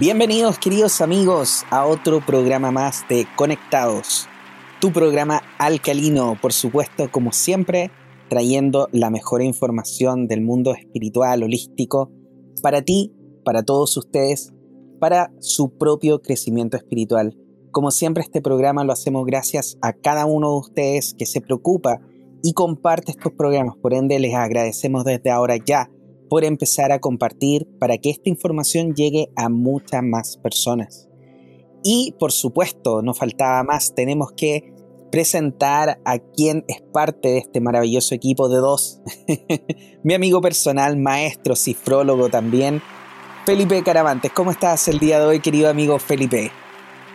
Bienvenidos queridos amigos a otro programa más de Conectados, tu programa alcalino, por supuesto, como siempre, trayendo la mejor información del mundo espiritual, holístico, para ti, para todos ustedes, para su propio crecimiento espiritual. Como siempre, este programa lo hacemos gracias a cada uno de ustedes que se preocupa y comparte estos programas. Por ende, les agradecemos desde ahora ya por empezar a compartir para que esta información llegue a muchas más personas. Y por supuesto, no faltaba más, tenemos que presentar a quien es parte de este maravilloso equipo de dos. Mi amigo personal, maestro, cifrólogo también, Felipe Caravantes. ¿Cómo estás el día de hoy, querido amigo Felipe?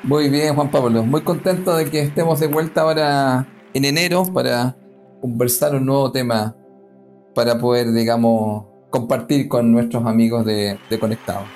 Muy bien, Juan Pablo. Muy contento de que estemos de vuelta ahora en enero para conversar un nuevo tema para poder, digamos, compartir con nuestros amigos de, de Conectados.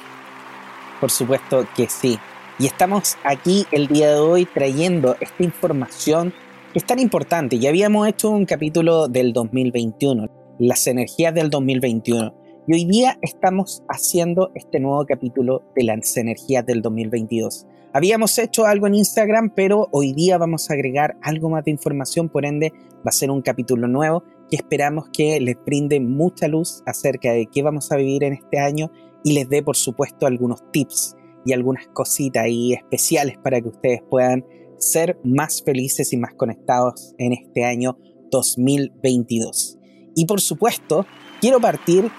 Por supuesto que sí. Y estamos aquí el día de hoy trayendo esta información que es tan importante. Ya habíamos hecho un capítulo del 2021, las energías del 2021. Y hoy día estamos haciendo este nuevo capítulo de las energías del 2022. Habíamos hecho algo en Instagram, pero hoy día vamos a agregar algo más de información, por ende va a ser un capítulo nuevo que esperamos que les brinde mucha luz acerca de qué vamos a vivir en este año y les dé, por supuesto, algunos tips y algunas cositas ahí especiales para que ustedes puedan ser más felices y más conectados en este año 2022. Y por supuesto, quiero partir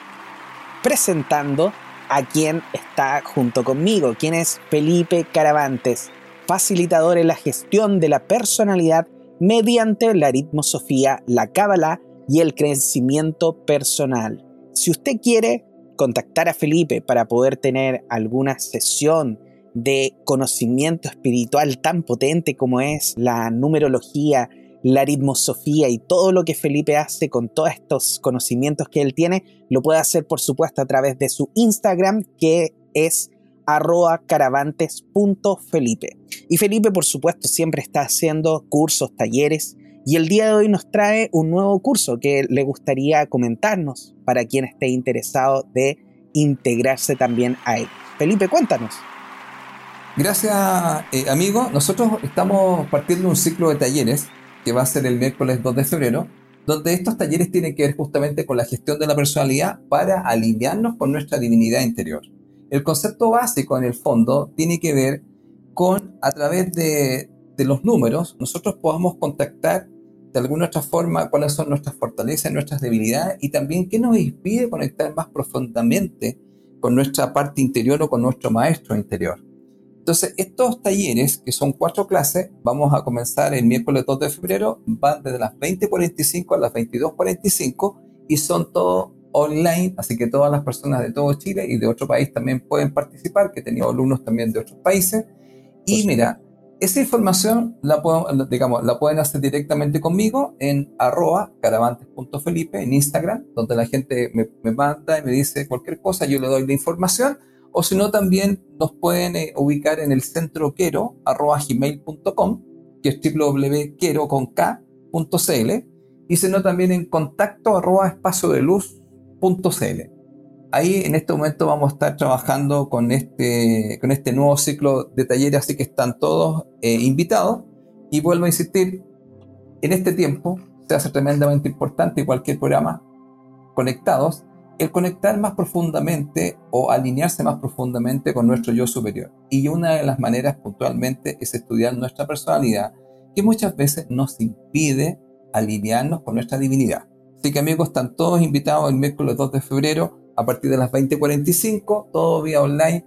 presentando a quien está junto conmigo, quien es Felipe Caravantes, facilitador en la gestión de la personalidad mediante la aritmosofía, la cábala y el crecimiento personal. Si usted quiere contactar a Felipe para poder tener alguna sesión de conocimiento espiritual tan potente como es la numerología, la aritmosofía y todo lo que Felipe hace con todos estos conocimientos que él tiene, lo puede hacer por supuesto a través de su Instagram que es arroba caravantes.felipe. Y Felipe por supuesto siempre está haciendo cursos, talleres, y el día de hoy nos trae un nuevo curso que le gustaría comentarnos para quien esté interesado de integrarse también a él. Felipe, cuéntanos. Gracias, eh, amigo. Nosotros estamos partiendo un ciclo de talleres que va a ser el miércoles 2 de febrero, donde estos talleres tienen que ver justamente con la gestión de la personalidad para alinearnos con nuestra divinidad interior. El concepto básico en el fondo tiene que ver con, a través de, de los números, nosotros podamos contactar de alguna otra forma cuáles son nuestras fortalezas, nuestras debilidades y también qué nos impide conectar más profundamente con nuestra parte interior o con nuestro maestro interior. Entonces, estos talleres, que son cuatro clases, vamos a comenzar el miércoles 2 de febrero, van desde las 20.45 a las 22.45 y son todos online, así que todas las personas de todo Chile y de otro país también pueden participar, que he tenido alumnos también de otros países. Y mira, esa información la, digamos, la pueden hacer directamente conmigo en arroba caravantes.felipe en Instagram, donde la gente me, manda y me dice cualquier cosa, yo le doy la información, o si no también nos pueden eh, ubicar en el centro quero arroba gmail.com, que es www.quero con k.cl, y si no también en contacto arroba espacio de luz.cl. Ahí en este momento vamos a estar trabajando con este, con este nuevo ciclo de talleres, así que están todos eh, invitados. Y vuelvo a insistir, en este tiempo se hace tremendamente importante cualquier programa conectados, el conectar más profundamente o alinearse más profundamente con nuestro yo superior. Y una de las maneras puntualmente es estudiar nuestra personalidad, que muchas veces nos impide alinearnos con nuestra divinidad. Así que amigos, están todos invitados el miércoles 2 de febrero a partir de las 20:45, todo vía online,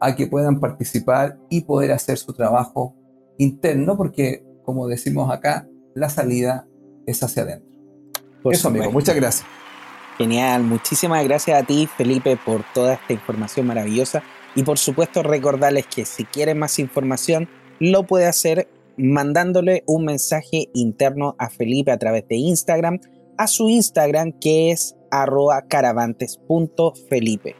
a que puedan participar y poder hacer su trabajo interno, porque como decimos acá, la salida es hacia adentro. Por Eso, amigo, muchas gracias. Genial, muchísimas gracias a ti, Felipe, por toda esta información maravillosa. Y por supuesto, recordarles que si quieren más información, lo puede hacer mandándole un mensaje interno a Felipe a través de Instagram, a su Instagram que es arroba caravantes.felipe.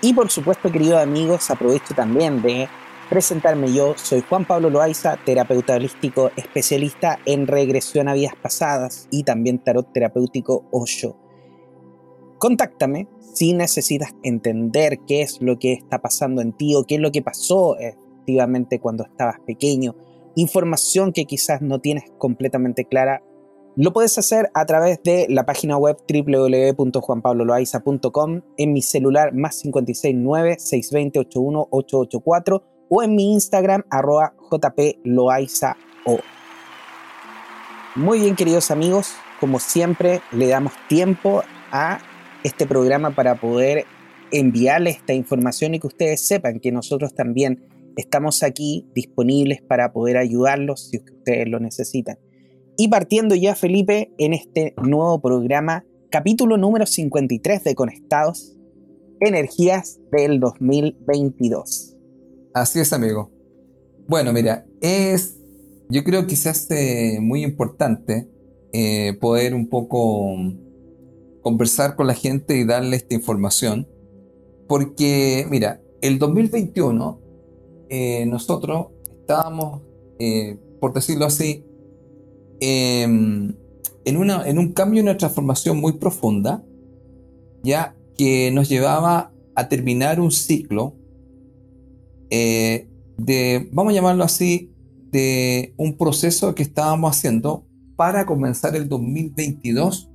Y por supuesto, queridos amigos, aprovecho también de presentarme yo. Soy Juan Pablo Loaiza, terapeuta holístico especialista en regresión a vidas pasadas y también tarot terapéutico Osho. contáctame si necesitas entender qué es lo que está pasando en ti o qué es lo que pasó efectivamente cuando estabas pequeño, información que quizás no tienes completamente clara, lo puedes hacer a través de la página web www.juanpabloloaiza.com, en mi celular más 569 620 81 884 o en mi Instagram arroba jploaizao. Muy bien queridos amigos, como siempre le damos tiempo a este programa para poder enviarles esta información y que ustedes sepan que nosotros también estamos aquí disponibles para poder ayudarlos si ustedes lo necesitan. Y partiendo ya, Felipe, en este nuevo programa, capítulo número 53 de Conectados, Energías del 2022. Así es, amigo. Bueno, mira, es, yo creo que se hace muy importante eh, poder un poco conversar con la gente y darle esta información, porque, mira, el 2021 eh, nosotros estábamos, eh, por decirlo así, em, en, una, en un cambio, una transformación muy profunda, ya que nos llevaba a terminar un ciclo eh, de, vamos a llamarlo así, de un proceso que estábamos haciendo para comenzar el 2022,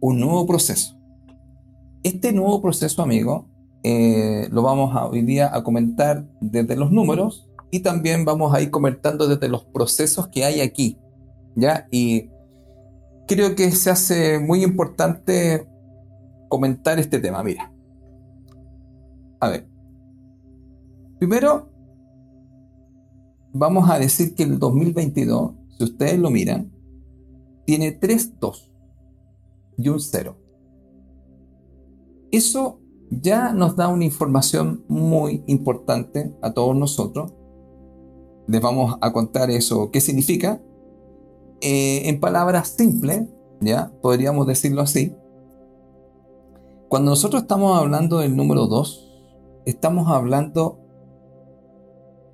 un nuevo proceso. Este nuevo proceso, amigo, eh, lo vamos a, hoy día a comentar desde los números y también vamos a ir comentando desde los procesos que hay aquí. ¿Ya? Y creo que se hace muy importante comentar este tema. Mira. A ver. Primero, vamos a decir que el 2022, si ustedes lo miran, tiene 3 2 y un 0. Eso ya nos da una información muy importante a todos nosotros. Les vamos a contar eso, qué significa. Eh, en palabras simples, ya podríamos decirlo así. Cuando nosotros estamos hablando del número 2, estamos hablando,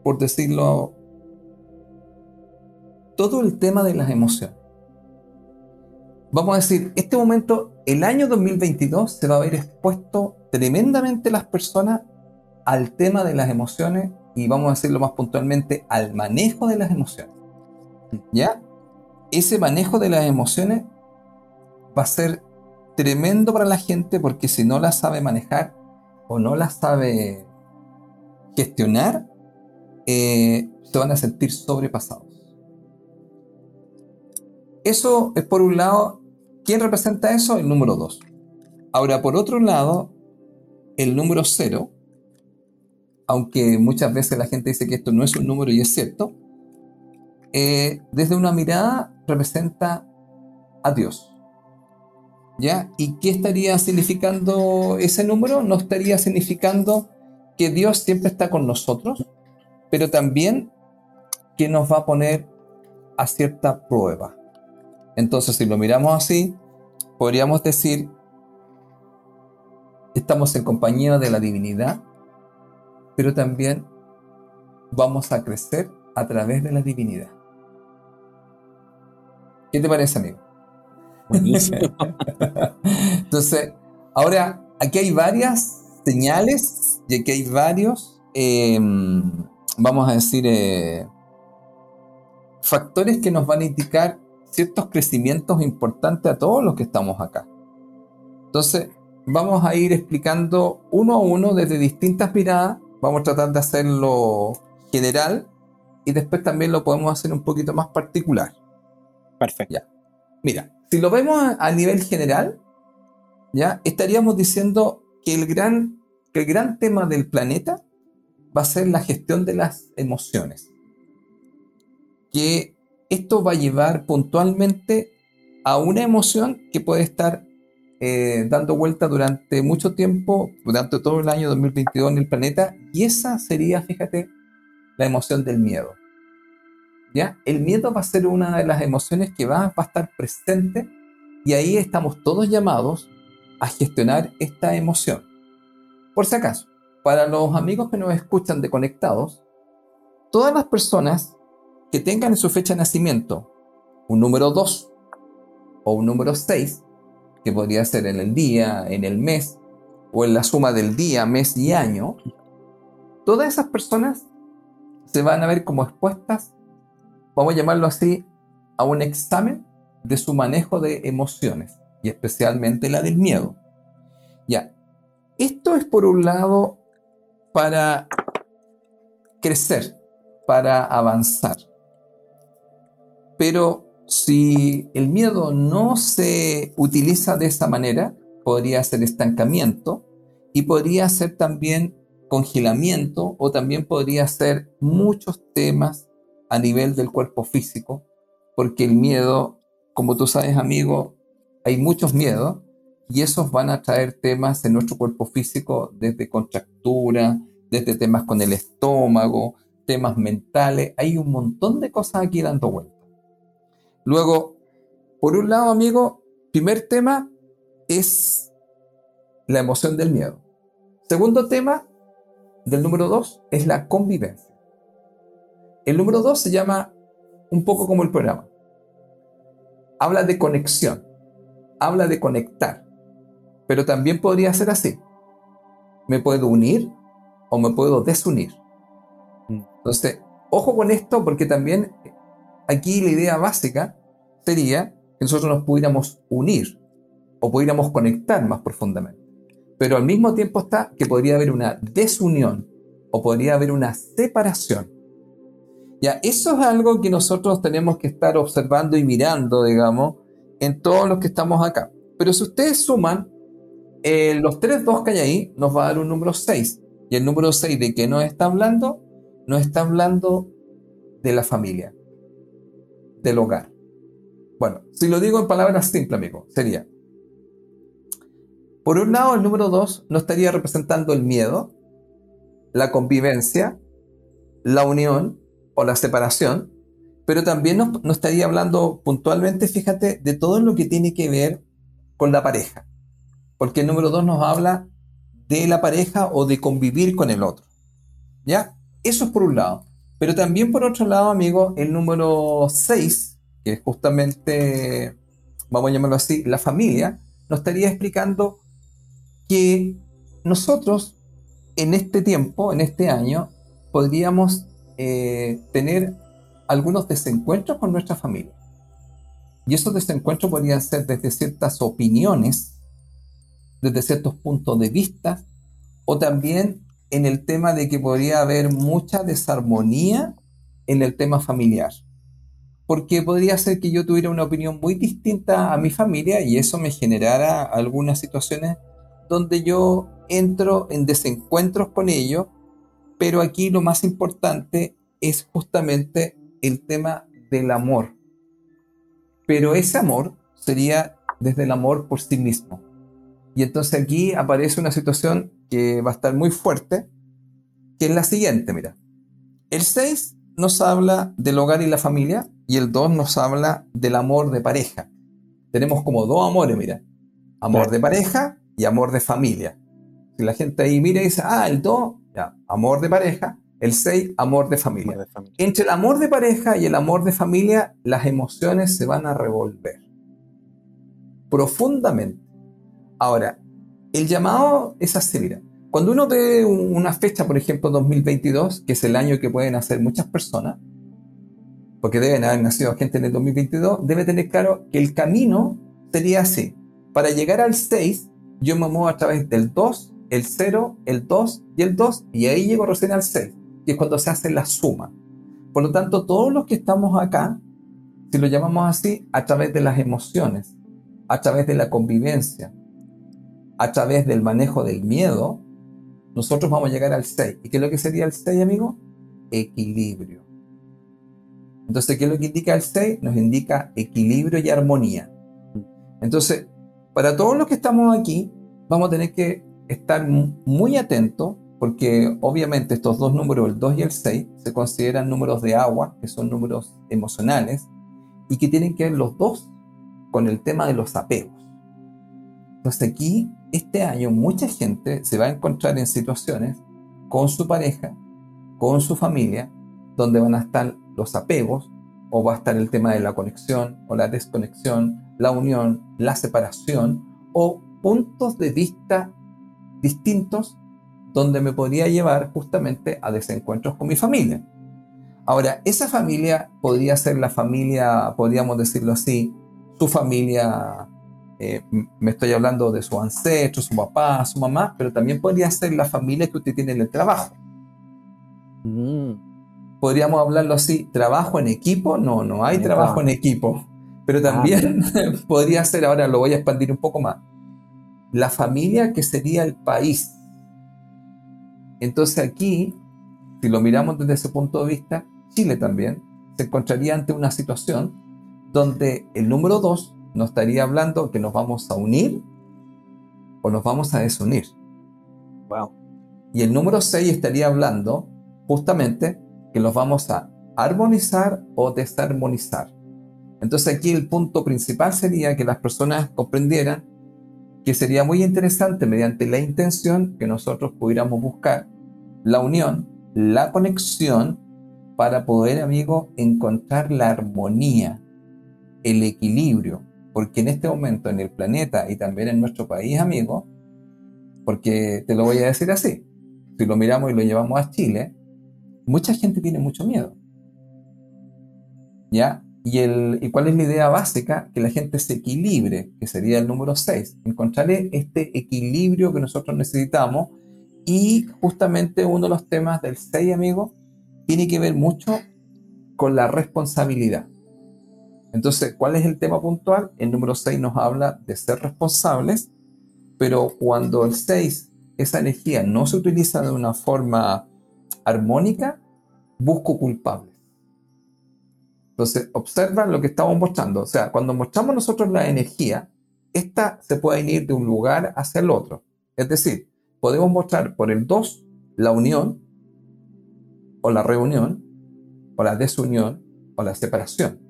por decirlo, todo el tema de las emociones. Vamos a decir, este momento, el año 2022 se va a ver expuesto tremendamente las personas al tema de las emociones y vamos a decirlo más puntualmente al manejo de las emociones. ¿Ya? Ese manejo de las emociones va a ser tremendo para la gente porque si no la sabe manejar o no la sabe gestionar, eh, se van a sentir sobrepasados. Eso es por un lado, ¿quién representa eso? El número 2. Ahora, por otro lado, el número cero, aunque muchas veces la gente dice que esto no es un número y es cierto, eh, desde una mirada representa a Dios. ¿Ya? ¿Y qué estaría significando ese número? No estaría significando que Dios siempre está con nosotros, pero también que nos va a poner a cierta prueba. Entonces, si lo miramos así, podríamos decir estamos en compañía de la divinidad, pero también vamos a crecer a través de la divinidad. ¿Qué te parece, amigo? Buenísimo. Entonces, ahora, aquí hay varias señales y aquí hay varios, em, vamos a decir, eh, factores que nos van a indicar ciertos crecimientos importantes a todos los que estamos acá. Entonces, vamos a ir explicando uno a uno desde distintas miradas. Vamos a tratar de hacerlo general y después también lo podemos hacer un poquito más particular. Perfecto. Ya. Mira, si lo vemos a nivel general, ya estaríamos diciendo que el gran, que el gran tema del planeta va a ser la gestión de las emociones. Que esto va a llevar puntualmente a una emoción que puede estar eh, dando vuelta durante mucho tiempo, durante todo el año 2022 en el planeta, y esa sería, fíjate, la emoción del miedo. ¿Ya? El miedo va a ser una de las emociones que va, va a estar presente y ahí estamos todos llamados a gestionar esta emoción. Por si acaso, para los amigos que nos escuchan de conectados, todas las personas que tengan en su fecha de nacimiento un número 2 o un número 6 que podría ser en el día, en el mes, o en la suma del día, mes y año, todas esas personas se van a ver como expuestas, vamos a llamarlo así, a un examen de su manejo de emociones, y especialmente la del miedo. Ya, esto es por un lado para crecer, para avanzar. Pero si el miedo no se utiliza de esa manera, podría ser estancamiento y podría ser también congelamiento o también podría ser muchos temas a nivel del cuerpo físico, porque el miedo, como tú sabes amigo, hay muchos miedos y esos van a traer temas en nuestro cuerpo físico desde contractura, desde temas con el estómago, temas mentales, hay un montón de cosas aquí dando vuelta. Luego, por un lado, amigo, primer tema es la emoción del miedo. Segundo tema del número dos es la convivencia. El número dos se llama un poco como el programa. Habla de conexión, habla de conectar, pero también podría ser así. Me puedo unir o me puedo desunir. Mm. Entonces, ojo con esto porque también aquí la idea básica sería que nosotros nos pudiéramos unir o pudiéramos conectar más profundamente. Pero al mismo tiempo está que podría haber una desunión o podría haber una separación. Ya, eso es algo que nosotros tenemos que estar observando y mirando, digamos, en todos los que estamos acá. Pero si ustedes suman, eh, los tres dos que hay ahí nos va a dar un número 6. Y el número 6 de qué nos está hablando? Nos está hablando de la familia, del hogar. Bueno, si lo digo en palabras simples, amigo, sería, por un lado, el número 2 nos estaría representando el miedo, la convivencia, la unión o la separación, pero también nos, estaría hablando puntualmente, fíjate, de todo lo que tiene que ver con la pareja. Porque el número 2 nos habla de la pareja o de convivir con el otro. ¿Ya? Eso es por un lado. Pero también por otro lado, amigo, el número 6, que es justamente, vamos a llamarlo así, la familia, nos estaría explicando que nosotros en este tiempo, en este año, podríamos eh, tener algunos desencuentros con nuestra familia. Y esos desencuentros podrían ser desde ciertas opiniones desde ciertos puntos de vista, o también en el tema de que podría haber mucha desarmonía en el tema familiar. Porque podría ser que yo tuviera una opinión muy distinta a mi familia y eso me generara algunas situaciones donde yo entro en desencuentros con ellos, pero aquí lo más importante es justamente el tema del amor. Pero ese amor sería desde el amor por sí mismo. Y entonces aquí aparece una situación que va a estar muy fuerte, que es la siguiente, mira. El 6 nos habla del hogar y la familia y el 2 nos habla del amor de pareja. Tenemos como dos amores, mira. Amor de pareja y amor de familia. Si la gente ahí mira y dice, ah, el 2, ya, amor de pareja, el 6, amor de familia. amor de familia. Entre el amor de pareja y el amor de familia, las emociones se van a revolver profundamente. Ahora, el llamado es así, mira. Cuando uno ve una fecha, por ejemplo, 2022, que es el año que pueden hacer muchas personas, porque deben haber nacido gente en el 2022, debe tener claro que el camino sería así. Para llegar al 6, yo me muevo a través del 2, el 0, el 2 y el 2, y ahí llego recién al 6, que es cuando se hace la suma. Por lo tanto, todos los que estamos acá, si lo llamamos así, a través de las emociones, a través de la convivencia, a través del manejo del miedo, nosotros vamos a llegar al 6. ¿Y qué es lo que sería el 6, amigo? Equilibrio. Entonces, ¿qué es lo que indica el 6? Nos indica equilibrio y armonía. Entonces, para todos los que estamos aquí, vamos a tener que estar muy atentos porque obviamente estos dos números, el 2 y el 6, se consideran números de agua, que son números emocionales, y que tienen que ver los dos con el tema de los apegos. Entonces aquí, este año, mucha gente se va a encontrar en situaciones con su pareja, con su familia, donde van a estar los apegos, o va a estar el tema de la conexión o la desconexión, la unión, la separación, o puntos de vista distintos donde me podría llevar justamente a desencuentros con mi familia. Ahora, esa familia podría ser la familia, podríamos decirlo así, su familia, eh, me estoy hablando de su ancestro, su papá, su mamá, pero también podría ser la familia que usted tiene en el trabajo. Mm. Podríamos hablarlo así, trabajo en equipo, no, no hay trabajo en equipo, pero también ah, podría ser, ahora lo voy a expandir un poco más, la familia que sería el país. Entonces aquí, si lo miramos desde ese punto de vista, Chile también se encontraría ante una situación donde el número 2 nos estaría hablando que nos vamos a unir o nos vamos a desunir. Wow. Y el número 6 estaría hablando justamente que nos vamos a armonizar o desarmonizar. Entonces aquí el punto principal sería que las personas comprendieran que sería muy interesante mediante la intención que nosotros pudiéramos buscar la unión, la conexión para poder, amigo, encontrar la armonía, el equilibrio, porque en este momento en el planeta y también en nuestro país, amigo, porque te lo voy a decir así, si lo miramos y lo llevamos a Chile, mucha gente tiene mucho miedo. ¿Ya? ¿Y, el, ¿Y cuál es la idea básica? Que la gente se equilibre, que sería el número 6. Encontraré este equilibrio que nosotros necesitamos. Y justamente uno de los temas del 6, amigo, tiene que ver mucho con la responsabilidad. Entonces, ¿cuál es el tema puntual? El número 6 nos habla de ser responsables, pero cuando el 6, esa energía no se utiliza de una forma armónica, busco culpables. Entonces, observa lo que estamos mostrando. O sea, cuando mostramos nosotros la energía, esta se puede ir de un lugar hacia el otro. Es decir, podemos mostrar por el 2 la unión, o la reunión, o la desunión, o la separación.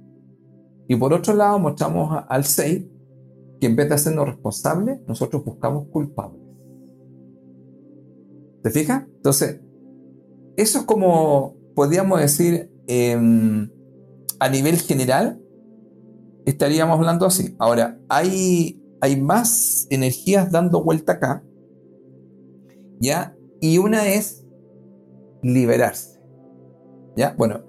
Y por otro lado, mostramos al 6 que en vez de hacernos responsables, nosotros buscamos culpables. ¿Te fijas? Entonces, eso es como, podríamos decir, em, a nivel general, estaríamos hablando así. Ahora, hay, hay más energías dando vuelta acá, ¿ya? Y una es liberarse. ¿Ya? Bueno,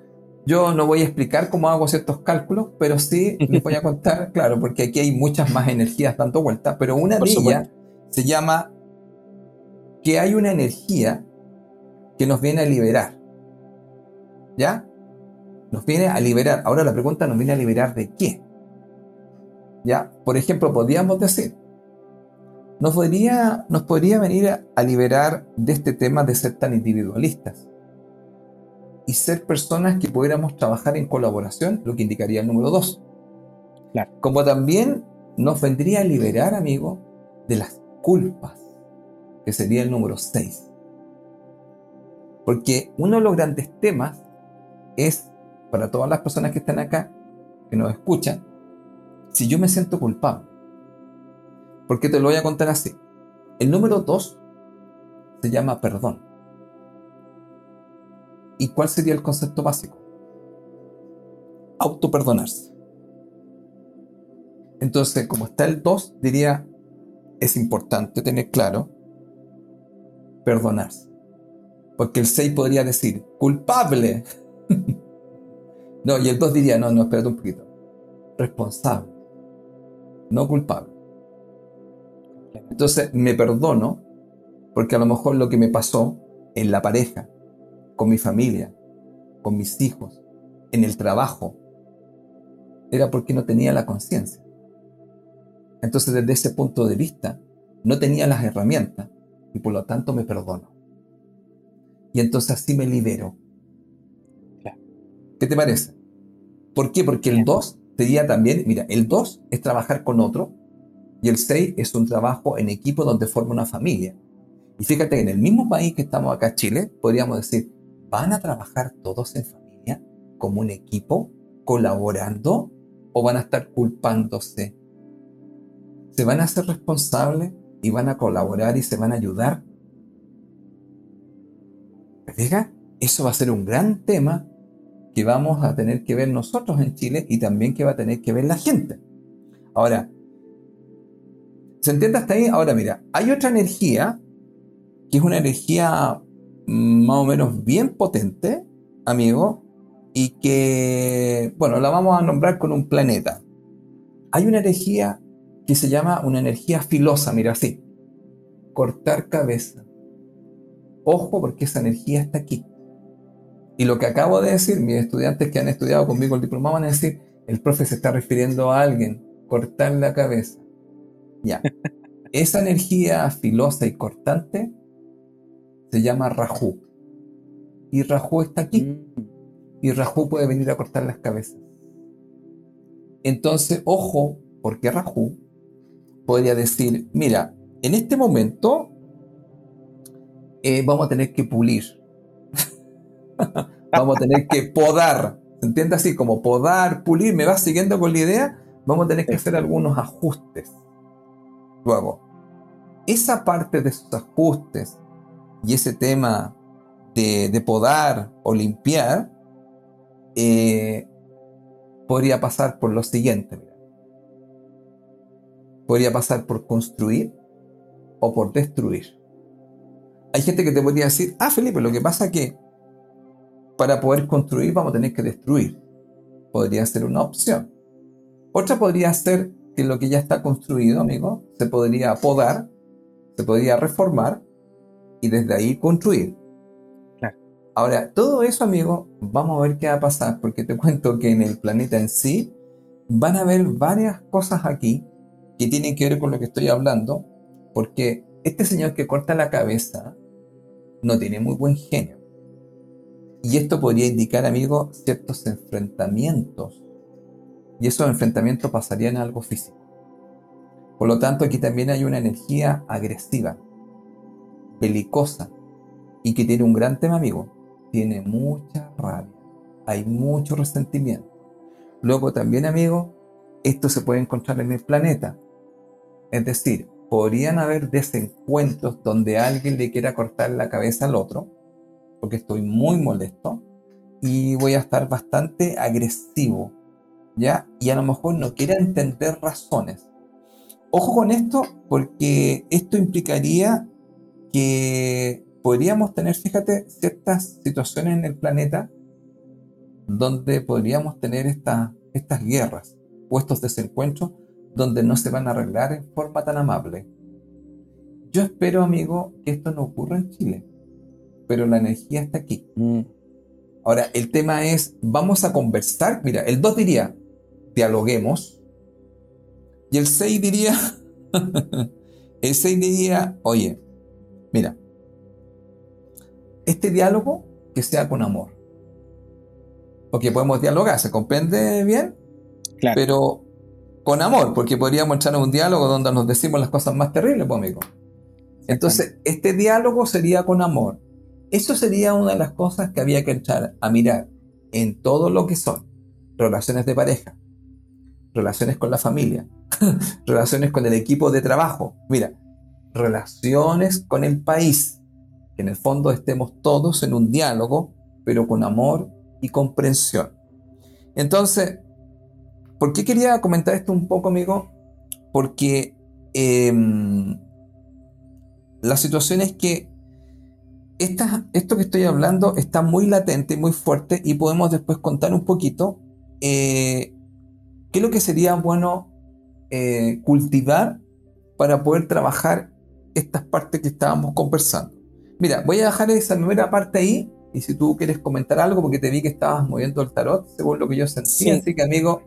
yo no voy a explicar cómo hago ciertos cálculos, pero sí les voy a contar, claro, porque aquí hay muchas más energías dando vuelta, pero una de ellas se llama que hay una energía que nos viene a liberar. ¿Ya? Nos viene a liberar. Ahora la pregunta nos viene a liberar de qué. ¿Ya? Por ejemplo, podríamos decir, nos podría, nos podría venir a liberar de este tema de ser tan individualistas y ser personas que pudiéramos trabajar en colaboración, lo que indicaría el número dos. Como también nos vendría a liberar, amigo, de las culpas, que sería el número 6. Porque uno de los grandes temas es, para todas las personas que están acá, que nos escuchan, si yo me siento culpable. Porque te lo voy a contar así. El número 2 se llama perdón. ¿Y cuál sería el concepto básico? Autoperdonarse. Entonces, como está el 2, diría, es importante tener claro perdonarse. Porque el 6 podría decir, culpable. no, y el 2 diría, no, no, espérate un poquito. Responsable. No culpable. Entonces, me perdono porque a lo mejor lo que me pasó en la pareja, con mi familia, con mis hijos, en el trabajo, era porque no tenía la conciencia. Entonces desde ese punto de vista, no tenía las herramientas y por lo tanto me perdono. Y entonces así me libero. ¿Qué te parece? ¿Por qué? Porque el 2 sería también, mira, el 2 es trabajar con otro y el 6 es un trabajo en equipo donde forma una familia. Y fíjate que en el mismo país que estamos acá, Chile, podríamos decir, ¿Van a trabajar todos en familia como un equipo, colaborando o van a estar culpándose? ¿Se van a hacer responsables y van a colaborar y se van a ayudar? ¿Te Eso va a ser un gran tema que vamos a tener que ver nosotros en Chile y también que va a tener que ver la gente. Ahora, ¿Se entiende hasta ahí? Ahora mira, hay otra energía, que es una energía más o menos bien potente, amigo, y que, bueno, la vamos a nombrar con un planeta. Hay una energía que se llama una energía filosa, mira así, cortar cabeza. Ojo porque esa energía está aquí. Y lo que acabo de decir, mis estudiantes que han estudiado conmigo el diploma van a decir, el profe se está refiriendo a alguien, cortar la cabeza. Ya. Esa energía filosa y cortante se llama Rahu. Y Rahu está aquí. Mm. Y Rahu puede venir a cortar las cabezas. Entonces, ojo, porque Rahu podría decir, mira, en este momento eh, vamos a tener que pulir. vamos a tener que podar. ¿Se entiende así? Como podar, pulir. ¿Me vas siguiendo con la idea? Vamos a tener que hacer algunos ajustes. Luego, esa parte de esos ajustes y ese tema de, podar o limpiar eh, podría pasar por lo siguiente. Podría pasar por construir o por destruir. Hay gente que te podría decir, ah, Felipe, lo que pasa es que para poder construir vamos a tener que destruir. Podría ser una opción. Otra podría ser que lo que ya está construido, amigo, se podría podar, se podría reformar y desde ahí construir. Ahora, todo eso, amigo, vamos a ver qué va a pasar, porque te cuento que en el planeta en sí van a haber varias cosas aquí que tienen que ver con lo que estoy hablando, porque este señor que corta la cabeza no tiene muy buen genio. Y esto podría indicar, amigo, ciertos enfrentamientos. Y esos enfrentamientos pasarían a algo físico. Por lo tanto, aquí también hay una energía agresiva, belicosa, y que tiene un gran tema, amigo. Tiene mucha rabia, hay mucho resentimiento. Luego también, amigo, esto se puede encontrar en el planeta. Es decir, podrían haber desencuentros donde alguien le quiera cortar la cabeza al otro, porque estoy muy molesto y voy a estar bastante agresivo, ¿ya? Y a lo mejor no quiera entender razones. Ojo con esto, porque esto implicaría que podríamos tener, fíjate, ciertas situaciones en el planeta donde podríamos tener estas guerras o estos desencuentros donde no se van a arreglar en forma tan amable. Yo espero, amigo, que esto no ocurra en Chile, pero la energía está aquí. Mm. Ahora, el tema es, vamos a conversar. Mira, el 2 diría, dialoguemos. Y el 6 diría, el 6 diría, oye, mira, este diálogo que sea con amor. Porque podemos dialogar, ¿se comprende bien? Claro. Pero con amor, porque podríamos en un diálogo donde nos decimos las cosas más terribles, pues, amigo. Entonces, este diálogo sería con amor. Eso sería una de las cosas que había que entrar a mirar en todo lo que son relaciones de pareja, relaciones con la familia, relaciones con el equipo de trabajo, mira, relaciones con el país, que en el fondo estemos todos en un diálogo, pero con amor y comprensión. Entonces, ¿por qué quería comentar esto un poco, amigo? Porque em, la situación es que esto que estoy hablando está muy latente, muy fuerte y podemos después contar un poquito eh, qué es lo que sería bueno eh, cultivar para poder trabajar estas partes que estábamos conversando. Mira, voy a dejar esa primera parte ahí y si tú quieres comentar algo, porque te vi que estabas moviendo el tarot, según lo que yo sentí, así que amigo...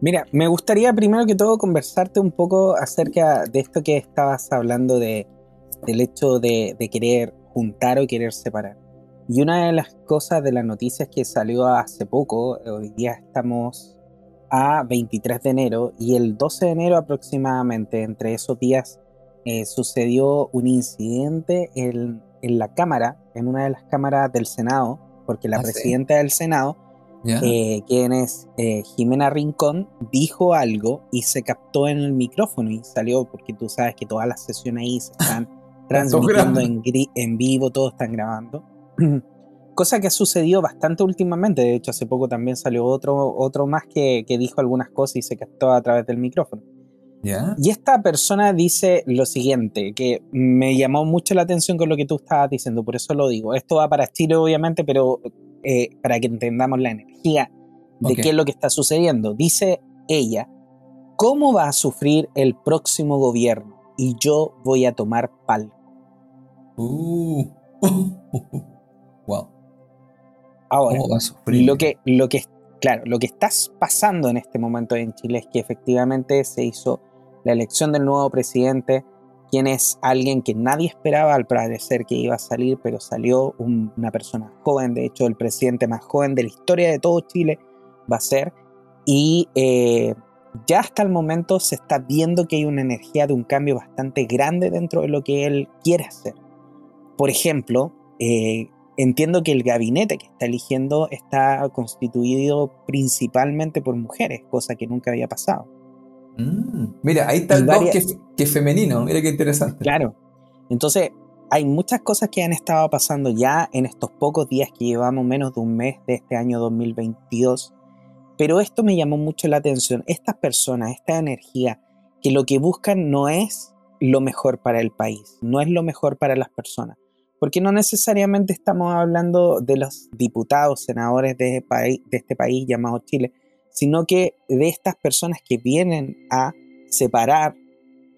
Mira, me gustaría primero que todo conversarte un poco acerca de esto que estabas hablando de, del hecho de, de querer juntar o querer separar. Y una de las cosas de las noticias que salió hace poco, hoy día estamos a 23 de enero y el 12 de enero aproximadamente, entre esos días, eh, sucedió un incidente en, en, la Cámara, en una de las cámaras del Senado, porque la ah, presidenta del Senado, eh, quien es eh, Jimena Rincón, dijo algo y se captó en el micrófono y salió, porque tú sabes que todas las sesiones ahí se están transmitiendo en, en vivo, todos están grabando. Cosa que ha sucedido bastante últimamente, de hecho hace poco también salió otro, otro más que, que dijo algunas cosas y se captó a través del micrófono. Y esta persona dice lo siguiente, que me llamó mucho la atención con lo que tú estabas diciendo, por eso lo digo. Esto va para Chile, obviamente, pero eh, para que entendamos la energía de qué es lo que está sucediendo. Dice ella, ¿cómo va a sufrir el próximo gobierno? Y yo voy a tomar palco. Uh. wow. Ahora, lo que, lo que, claro, lo que está pasando en este momento en Chile es que efectivamente se hizo la elección del nuevo presidente, quien es alguien que nadie esperaba al parecer que iba a salir, pero salió una persona joven, de hecho el presidente más joven de la historia de todo Chile va a ser, y eh, ya hasta el momento se está viendo que hay una energía de un cambio bastante grande dentro de lo que él quiere hacer. Por ejemplo, eh, entiendo que el gabinete que está eligiendo está constituido principalmente por mujeres, cosa que nunca había pasado. Mm, mira, ahí está el que, es femenino, mira qué interesante. Claro. Entonces, hay muchas cosas que han estado pasando ya en estos pocos días que llevamos menos de un mes de este año 2022. Pero esto me llamó mucho la atención. Estas personas, esta energía, que lo que buscan no es lo mejor para el país, no es lo mejor para las personas. Porque no necesariamente estamos hablando de los diputados, senadores de, este país llamado Chile, sino que de estas personas que vienen a separar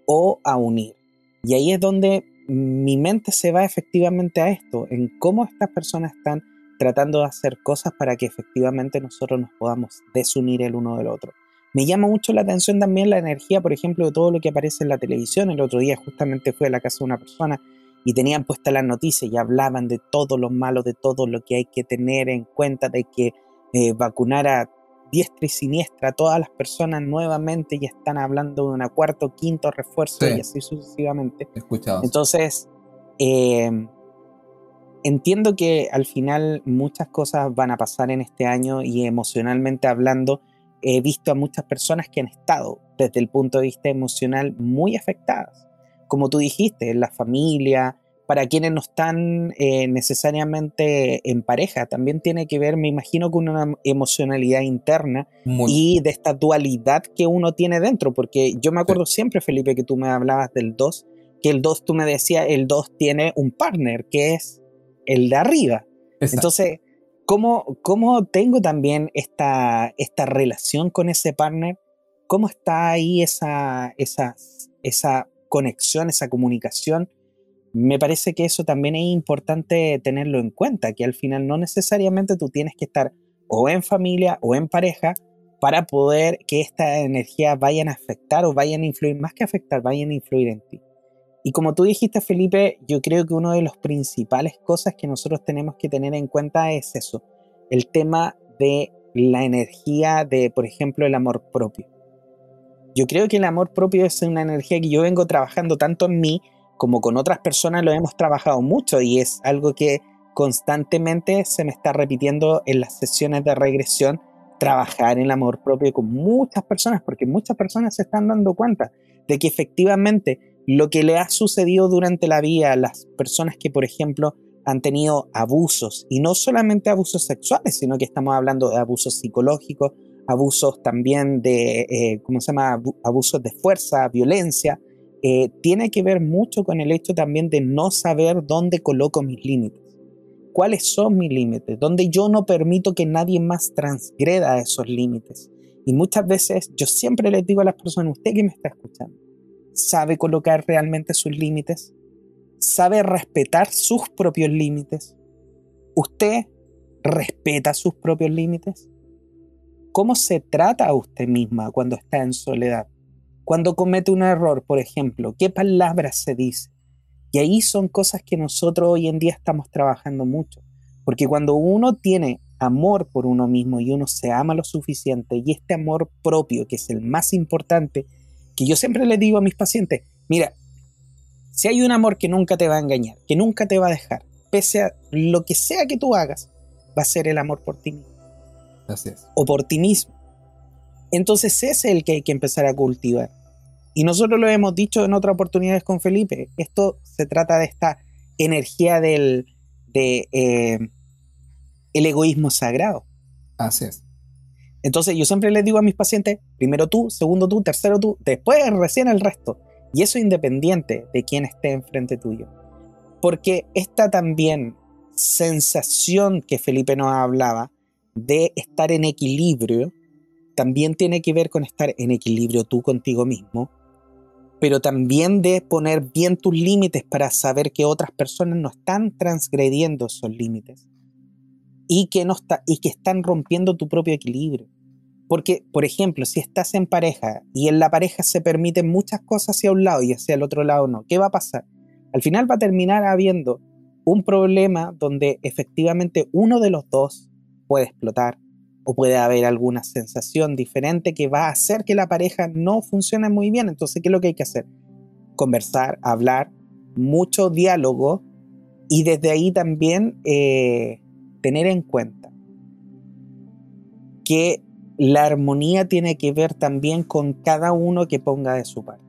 o a unir. Y ahí es donde mi mente se va efectivamente a esto, en cómo estas personas están tratando de hacer cosas para que efectivamente nosotros nos podamos desunir el uno del otro. Me llama mucho la atención también la energía, por ejemplo, de todo lo que aparece en la televisión. El otro día justamente fui a la casa de una persona y tenían puestas las noticias y hablaban de todo lo malo, de todo lo que hay que tener en cuenta, de que eh, vacunar a diestra y siniestra, todas las personas nuevamente ya están hablando de una cuarto o quinto refuerzo y así sucesivamente. Entonces, em, entiendo que al final muchas cosas van a pasar en este año y emocionalmente hablando, he visto a muchas personas que han estado desde el punto de vista emocional muy afectadas. Como tú dijiste, en la familia, para quienes no están eh, necesariamente en pareja. También tiene que ver, me imagino, con una emocionalidad interna y de esta dualidad que uno tiene dentro. Porque yo me acuerdo siempre, Felipe, que tú me hablabas del 2, que el 2, tú me decías, el 2 tiene un partner, que es el de arriba. Entonces, ¿cómo, ¿cómo, tengo también esta, esta relación con ese partner? ¿Cómo está ahí esa, esa, esa conexión, esa comunicación? me parece que eso también es importante tenerlo en cuenta, que al final no necesariamente tú tienes que estar o en familia o en pareja para poder que esta energía vayan a afectar o vayan a influir, más que afectar, vayan a influir en ti. Y como tú dijiste, Felipe, yo creo que una de las principales cosas que nosotros tenemos que tener en cuenta es eso, el tema de la energía de, por ejemplo, el amor propio. Yo creo que el amor propio es una energía que yo vengo trabajando tanto en mí como con otras personas lo hemos trabajado mucho y es algo que constantemente se me está repitiendo en las sesiones de regresión, trabajar en el amor propio con muchas personas, porque muchas personas se están dando cuenta de que efectivamente lo que le ha sucedido durante la vida a las personas que, por ejemplo, han tenido abusos, y no solamente abusos sexuales, sino que estamos hablando de abusos psicológicos, abusos también de, eh, ¿cómo se llama?, abusos de fuerza, violencia, eh, tiene que ver mucho con el hecho también de no saber dónde coloco mis límites. ¿Cuáles son mis límites? Donde yo no permito que nadie más transgreda esos límites. Y muchas veces yo siempre les digo a las personas, usted que me está escuchando, ¿sabe colocar realmente sus límites? ¿Sabe respetar sus propios límites? ¿Usted respeta sus propios límites? ¿Cómo se trata a usted misma cuando está en soledad? Cuando comete un error, por ejemplo, ¿qué palabras se dice? Y ahí son cosas que nosotros hoy en día estamos trabajando mucho. Porque cuando uno tiene amor por uno mismo y uno se ama lo suficiente y este amor propio, que es el más importante, que yo siempre le digo a mis pacientes, mira, si hay un amor que nunca te va a engañar, que nunca te va a dejar, pese a lo que sea que tú hagas, va a ser el amor por ti mismo. Así es. O por ti mismo. Entonces ese es el que hay que empezar a cultivar. Y nosotros lo hemos dicho en otras oportunidades con Felipe, esto se trata de esta energía del de, eh, el egoísmo sagrado. Así es. Entonces yo siempre les digo a mis pacientes, primero tú, segundo tú, tercero tú, después recién el resto. Y eso independiente de quién esté enfrente tuyo. Porque esta también sensación que Felipe nos hablaba de estar en equilibrio, también tiene que ver con estar en equilibrio tú contigo mismo, pero también de poner bien tus límites para saber que otras personas no están transgrediendo esos límites y que, no está, y que están rompiendo tu propio equilibrio. Porque, por ejemplo, si estás en pareja y en la pareja se permiten muchas cosas hacia un lado y hacia el otro lado no, ¿qué va a pasar? Al final va a terminar habiendo un problema donde efectivamente uno de los dos puede explotar o puede haber alguna sensación diferente que va a hacer que la pareja no funcione muy bien. Entonces, ¿qué es lo que hay que hacer? Conversar, hablar, mucho diálogo y desde ahí también eh, tener en cuenta que la armonía tiene que ver también con cada uno que ponga de su parte.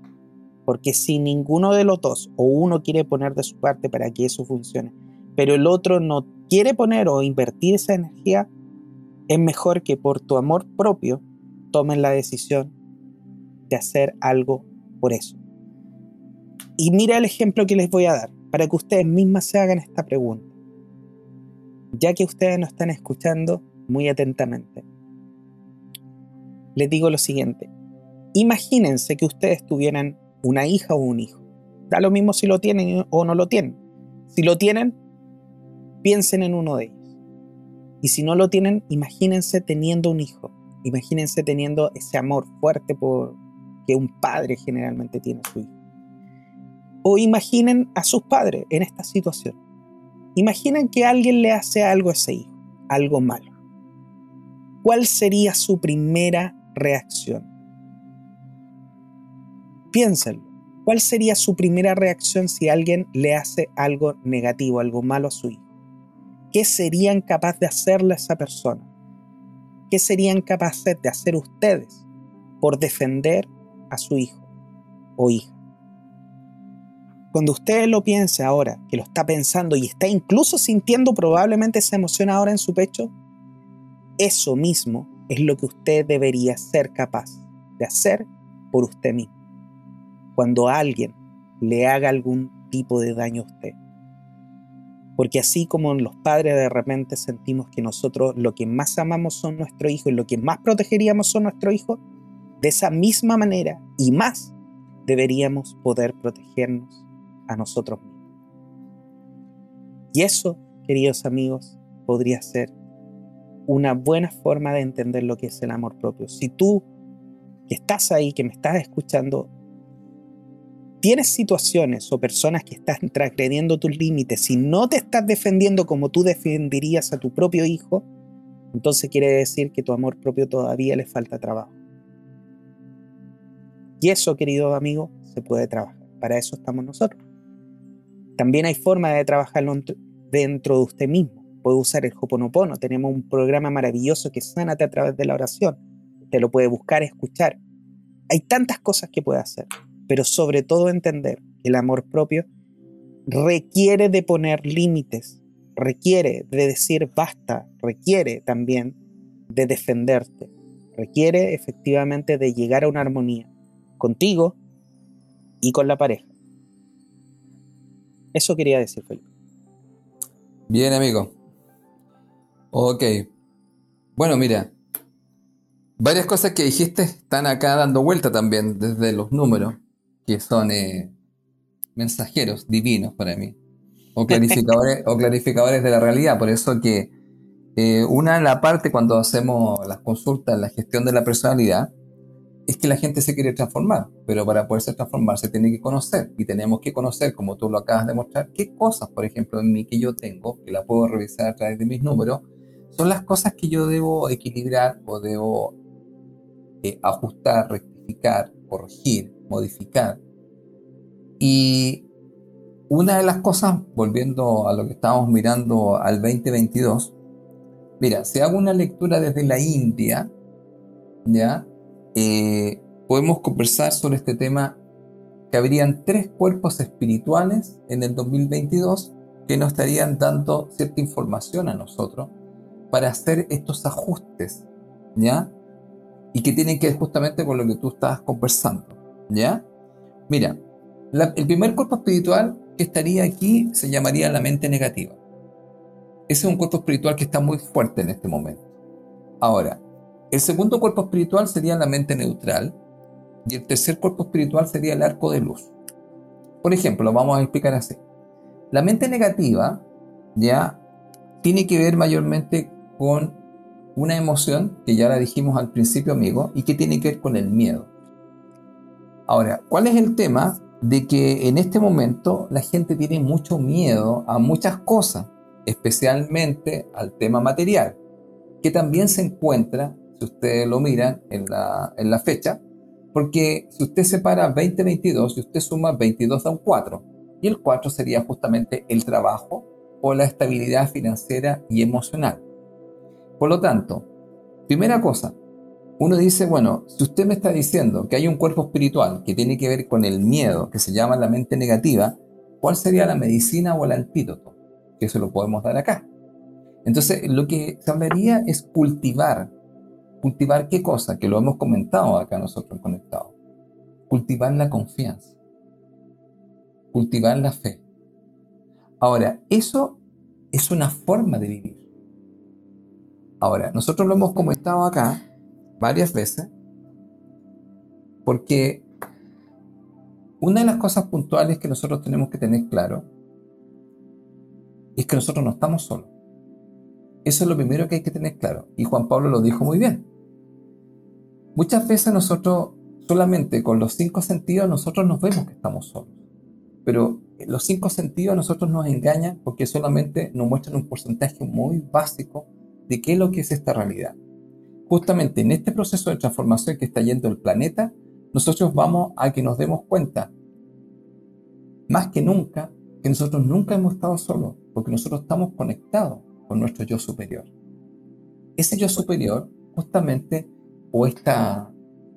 Porque si ninguno de los dos o uno quiere poner de su parte para que eso funcione, pero el otro no quiere poner o invertir esa energía, es mejor que por tu amor propio tomen la decisión de hacer algo por eso. Y mira el ejemplo que les voy a dar para que ustedes mismas se hagan esta pregunta. Ya que ustedes no están escuchando muy atentamente, les digo lo siguiente. Imagínense que ustedes tuvieran una hija o un hijo. Da lo mismo si lo tienen o no lo tienen. Si lo tienen, piensen en uno de ellos. Y si no lo tienen, imagínense teniendo un hijo. Imagínense teniendo ese amor fuerte por, que un padre generalmente tiene a su hijo. O imaginen a sus padres en esta situación. Imaginen que alguien le hace algo a ese hijo, algo malo. ¿Cuál sería su primera reacción? Piénsenlo. ¿Cuál sería su primera reacción si alguien le hace algo negativo, algo malo a su hijo? ¿Qué serían capaces de hacerle a esa persona? ¿Qué serían capaces de hacer ustedes por defender a su hijo o hija? Cuando usted lo piense ahora, que lo está pensando y está incluso sintiendo probablemente esa emoción ahora en su pecho, eso mismo es lo que usted debería ser capaz de hacer por usted mismo. Cuando alguien le haga algún tipo de daño a usted. Porque así como los padres de repente sentimos que nosotros lo que más amamos son nuestro hijo y lo que más protegeríamos son nuestro hijo, de esa misma manera y más deberíamos poder protegernos a nosotros mismos. Y eso, queridos amigos, podría ser una buena forma de entender lo que es el amor propio. Si tú que estás ahí, que me estás escuchando, tienes situaciones o personas que están transgrediendo tus límites, si no te estás defendiendo como tú defenderías a tu propio hijo, entonces quiere decir que tu amor propio todavía le falta trabajo. Y eso, querido amigo, se puede trabajar. Para eso estamos nosotros. También hay forma de trabajarlo dentro de usted mismo. Puede usar el Hoponopono. Tenemos un programa maravilloso que sánate a través de la oración. Te lo puede buscar, escuchar. Hay tantas cosas que puede hacer pero sobre todo entender que el amor propio requiere de poner límites, requiere de decir basta, requiere también de defenderte, requiere efectivamente de llegar a una armonía contigo y con la pareja. Eso quería decir, Felipe. Bien, amigo. Ok. Bueno, mira, varias cosas que dijiste están acá dando vuelta también desde los números que son eh, mensajeros divinos para mí, o clarificadores, o clarificadores de la realidad. Por eso que eh, una la parte cuando hacemos las consultas, la gestión de la personalidad, es que la gente se quiere transformar, pero para poderse transformar se tiene que conocer. Y tenemos que conocer, como tú lo acabas de mostrar, qué cosas, por ejemplo, en mí que yo tengo, que la puedo revisar a través de mis números, son las cosas que yo debo equilibrar o debo eh, ajustar, rectificar, corregir modificar. Y una de las cosas, volviendo a lo que estábamos mirando al 2022, mira, si hago una lectura desde la India, ¿ya? Eh, podemos conversar sobre este tema que habrían tres cuerpos espirituales en el 2022 que nos estarían dando cierta información a nosotros para hacer estos ajustes, ¿ya? y que tienen que ver justamente con lo que tú estás conversando. ¿Ya? Mira, el primer cuerpo espiritual que estaría aquí se llamaría la mente negativa. Ese es un cuerpo espiritual que está muy fuerte en este momento. Ahora, el segundo cuerpo espiritual sería la mente neutral y el tercer cuerpo espiritual sería el arco de luz. Por ejemplo, lo vamos a explicar así. La mente negativa ya tiene que ver mayormente con una emoción que ya la dijimos al principio, amigo, y que tiene que ver con el miedo. Ahora, ¿cuál es el tema? De que en este momento la gente tiene mucho miedo a muchas cosas, especialmente al tema material, que también se encuentra, si ustedes lo miran en la, en la fecha, porque si usted separa 2022 y usted suma 22 da un 4, y el 4 sería justamente el trabajo o la estabilidad financiera y emocional. Por lo tanto, primera cosa, uno dice, bueno, si usted me está diciendo que hay un cuerpo espiritual que tiene que ver con el miedo, que se llama la mente negativa, ¿cuál sería la medicina o el antídoto? Que eso lo podemos dar acá. Entonces, lo que se hablaría es cultivar. ¿Cultivar qué cosa? Que lo hemos comentado acá nosotros conectados. Cultivar la confianza. Cultivar la fe. Ahora, eso es una forma de vivir. Ahora, nosotros lo hemos comentado acá varias veces porque una de las cosas puntuales que nosotros tenemos que tener claro es que nosotros no estamos solos. Eso es lo primero que hay que tener claro. Y Juan Pablo lo dijo muy bien. Muchas veces nosotros solamente con los cinco sentidos nosotros nos vemos que estamos solos. Pero los cinco sentidos a nosotros nos engañan porque solamente nos muestran un porcentaje muy básico de qué es lo que es esta realidad. Justamente en este proceso de transformación que está yendo el planeta, nosotros vamos a que nos demos cuenta, más que nunca, que nosotros nunca hemos estado solos, porque nosotros estamos conectados con nuestro yo superior. Ese yo superior, justamente, o esta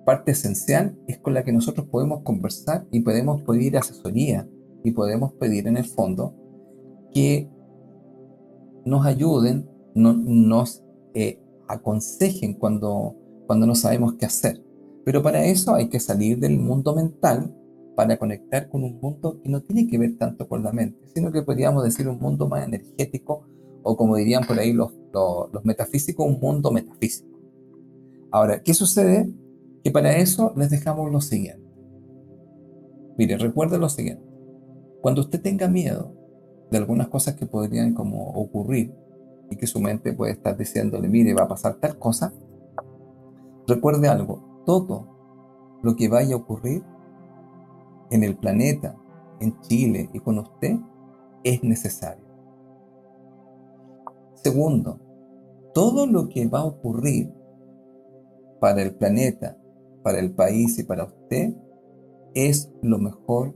parte esencial, es con la que nosotros podemos conversar y podemos pedir asesoría y podemos pedir en el fondo que nos ayuden nos eh, aconsejen cuando, cuando no sabemos qué hacer. Pero para eso hay que salir del mundo mental para conectar con un mundo que no tiene que ver tanto con la mente, sino que podríamos decir un mundo más energético o como dirían por ahí los, los, metafísicos, un mundo metafísico. Ahora, ¿qué sucede? Que para eso les dejamos lo siguiente. Mire, recuerde lo siguiente. Cuando usted tenga miedo de algunas cosas que podrían como ocurrir, y que su mente puede estar diciéndole, mire, va a pasar tal cosa, recuerde algo, todo lo que vaya a ocurrir en el planeta, en Chile y con usted es necesario. Segundo, todo lo que va a ocurrir para el planeta, para el país y para usted es lo mejor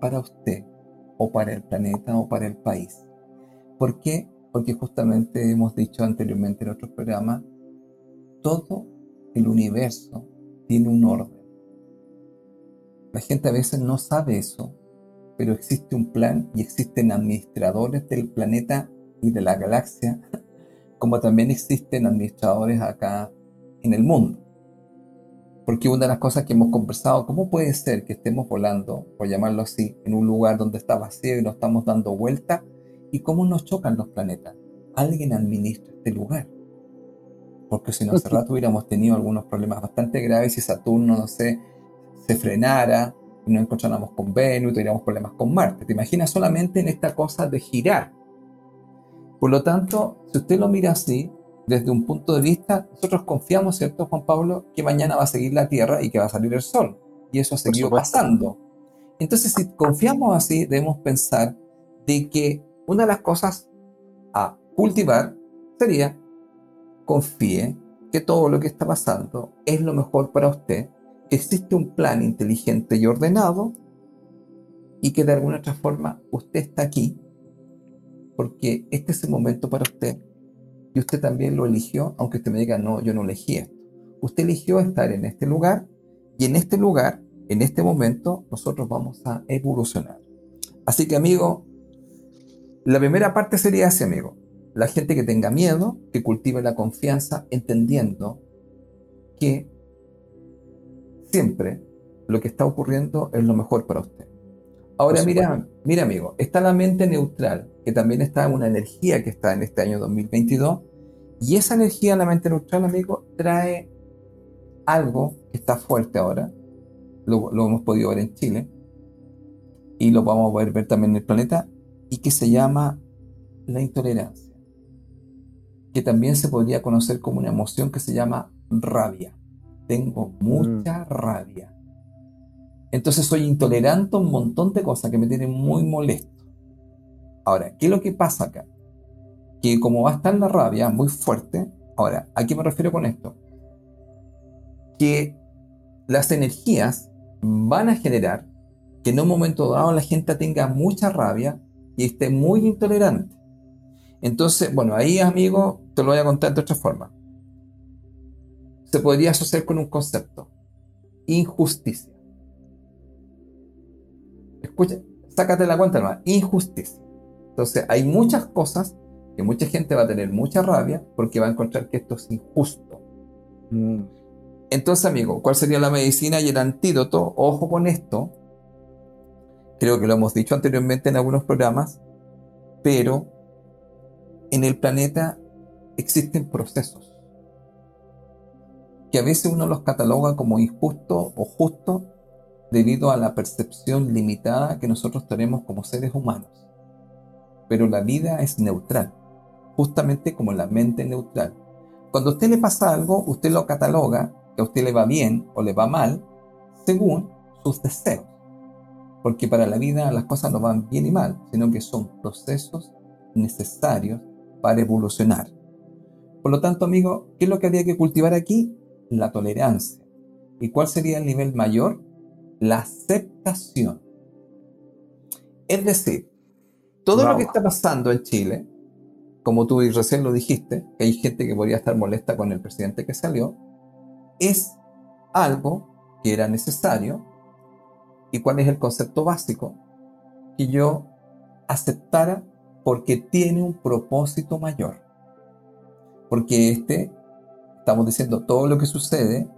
para usted o para el planeta o para el país. ¿Por qué? Porque justamente hemos dicho anteriormente en otros programas, todo el universo tiene un orden. La gente a veces no sabe eso, pero existe un plan y existen administradores del planeta y de la galaxia, como también existen administradores acá en el mundo. Porque una de las cosas que hemos conversado, ¿cómo puede ser que estemos volando, por llamarlo así, en un lugar donde está vacío y nos estamos dando vuelta y cómo nos chocan los planetas. Alguien administra este lugar. Porque si no, hace rato hubiéramos tenido algunos problemas bastante graves si Saturno, no sé, se frenara y no encontráramos con Venus, tuviéramos problemas con Marte. ¿Te imaginas solamente en esta cosa de girar? Por lo tanto, si usted lo mira así, desde un punto de vista, nosotros confiamos, ¿cierto, Juan Pablo?, que mañana va a seguir la Tierra y que va a salir el Sol. Y eso ha seguido pasando. Entonces, si confiamos así, debemos pensar de que una de las cosas a cultivar sería confíe que todo lo que está pasando es lo mejor para usted, que existe un plan inteligente y ordenado y que de alguna otra forma usted está aquí porque este es el momento para usted y usted también lo eligió, aunque usted me diga, no, yo no elegí esto. Usted eligió estar en este lugar y en este lugar, en este momento, nosotros vamos a evolucionar. Así que amigo, la primera parte sería así, amigo. La gente que tenga miedo, que cultive la confianza, entendiendo que siempre lo que está ocurriendo es lo mejor para usted. Ahora mira, mira amigo, está la mente neutral, que también está una energía que está en este año 2022, y esa energía, la mente neutral, amigo, trae algo que está fuerte ahora, lo, hemos podido ver en Chile, y lo vamos a poder ver también en el planeta, y que se llama la intolerancia, que también se podría conocer como una emoción que se llama rabia. Tengo mucha mm. rabia. Entonces soy intolerante a un montón de cosas que me tienen muy molesto. Ahora, ¿qué es lo que pasa acá? Que como va a estar la rabia muy fuerte, ahora, ¿a qué me refiero con esto? Que las energías van a generar que en un momento dado la gente tenga mucha rabia y esté muy intolerante. Entonces, bueno, ahí amigo, te lo voy a contar de otra forma. Se podría asociar con un concepto, injusticia. Escucha, sácate la cuenta nomás, injusticia. Entonces, hay muchas cosas que mucha gente va a tener mucha rabia porque va a encontrar que esto es injusto. Mm. Entonces, amigo, ¿cuál sería la medicina y el antídoto? Ojo con esto. Creo que lo hemos dicho anteriormente en algunos programas, pero en el planeta existen procesos que a veces uno los cataloga como injustos o justos debido a la percepción limitada que nosotros tenemos como seres humanos. Pero la vida es neutral, justamente como la mente neutral. Cuando a usted le pasa algo, usted lo cataloga, que a usted le va bien o le va mal, según sus deseos. Porque para la vida las cosas no van bien y mal, sino que son procesos necesarios para evolucionar. Por lo tanto, amigo, ¿qué es lo que habría que cultivar aquí? La tolerancia. ¿Y cuál sería el nivel mayor? La aceptación. Es decir, todo lo que está pasando en Chile, como tú recién lo dijiste, que hay gente que podría estar molesta con el presidente que salió, es algo que era necesario. ¿Y cuál es el concepto básico? Que yo aceptara porque tiene un propósito mayor. Porque este, estamos diciendo, todo lo que sucede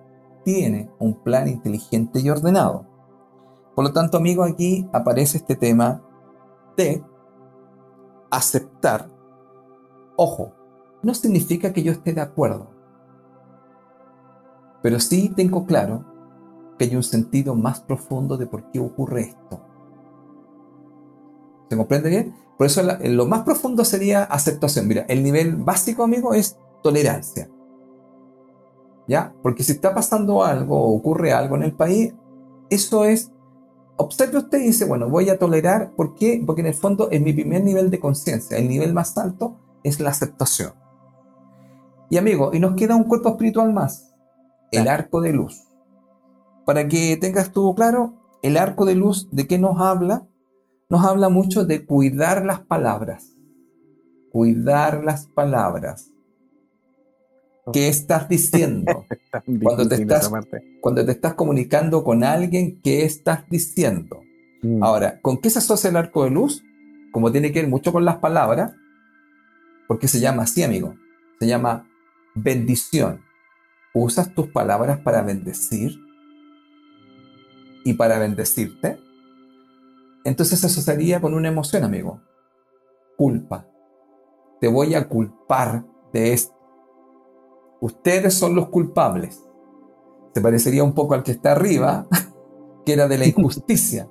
tiene un plan inteligente y ordenado. Por lo tanto, amigo, aquí aparece este tema de aceptar. Ojo, no significa que yo esté de acuerdo, pero sí tengo claro que hay un sentido más profundo de por qué ocurre esto. ¿Se comprende bien? Por eso lo más profundo sería aceptación. Mira, el nivel básico, amigo, es tolerancia. ¿Ya? Porque si está pasando algo o ocurre algo en el país, eso es, observe usted y dice, bueno, voy a tolerar. ¿Por qué? Porque en el fondo es mi primer nivel de conciencia. El nivel más alto es la aceptación. Y amigo, y nos queda un cuerpo espiritual más, el arco de luz. Para que tengas todo claro, el arco de luz, ¿de qué nos habla? nos habla mucho de cuidar las palabras. Cuidar las palabras. ¿Qué estás diciendo? cuando, te estás, cuando te estás comunicando con alguien, ¿qué estás diciendo? Mm. Ahora, ¿con qué se asocia el arco de luz? Como tiene que ver mucho con las palabras, porque se llama así, amigo. Se llama bendición. ¿Usas tus palabras para bendecir? ¿Y para bendecirte? entonces se asociaría con una emoción, amigo. Culpa. Te voy a culpar de esto. Ustedes son los culpables. Se parecería un poco al que está arriba, que era de la injusticia.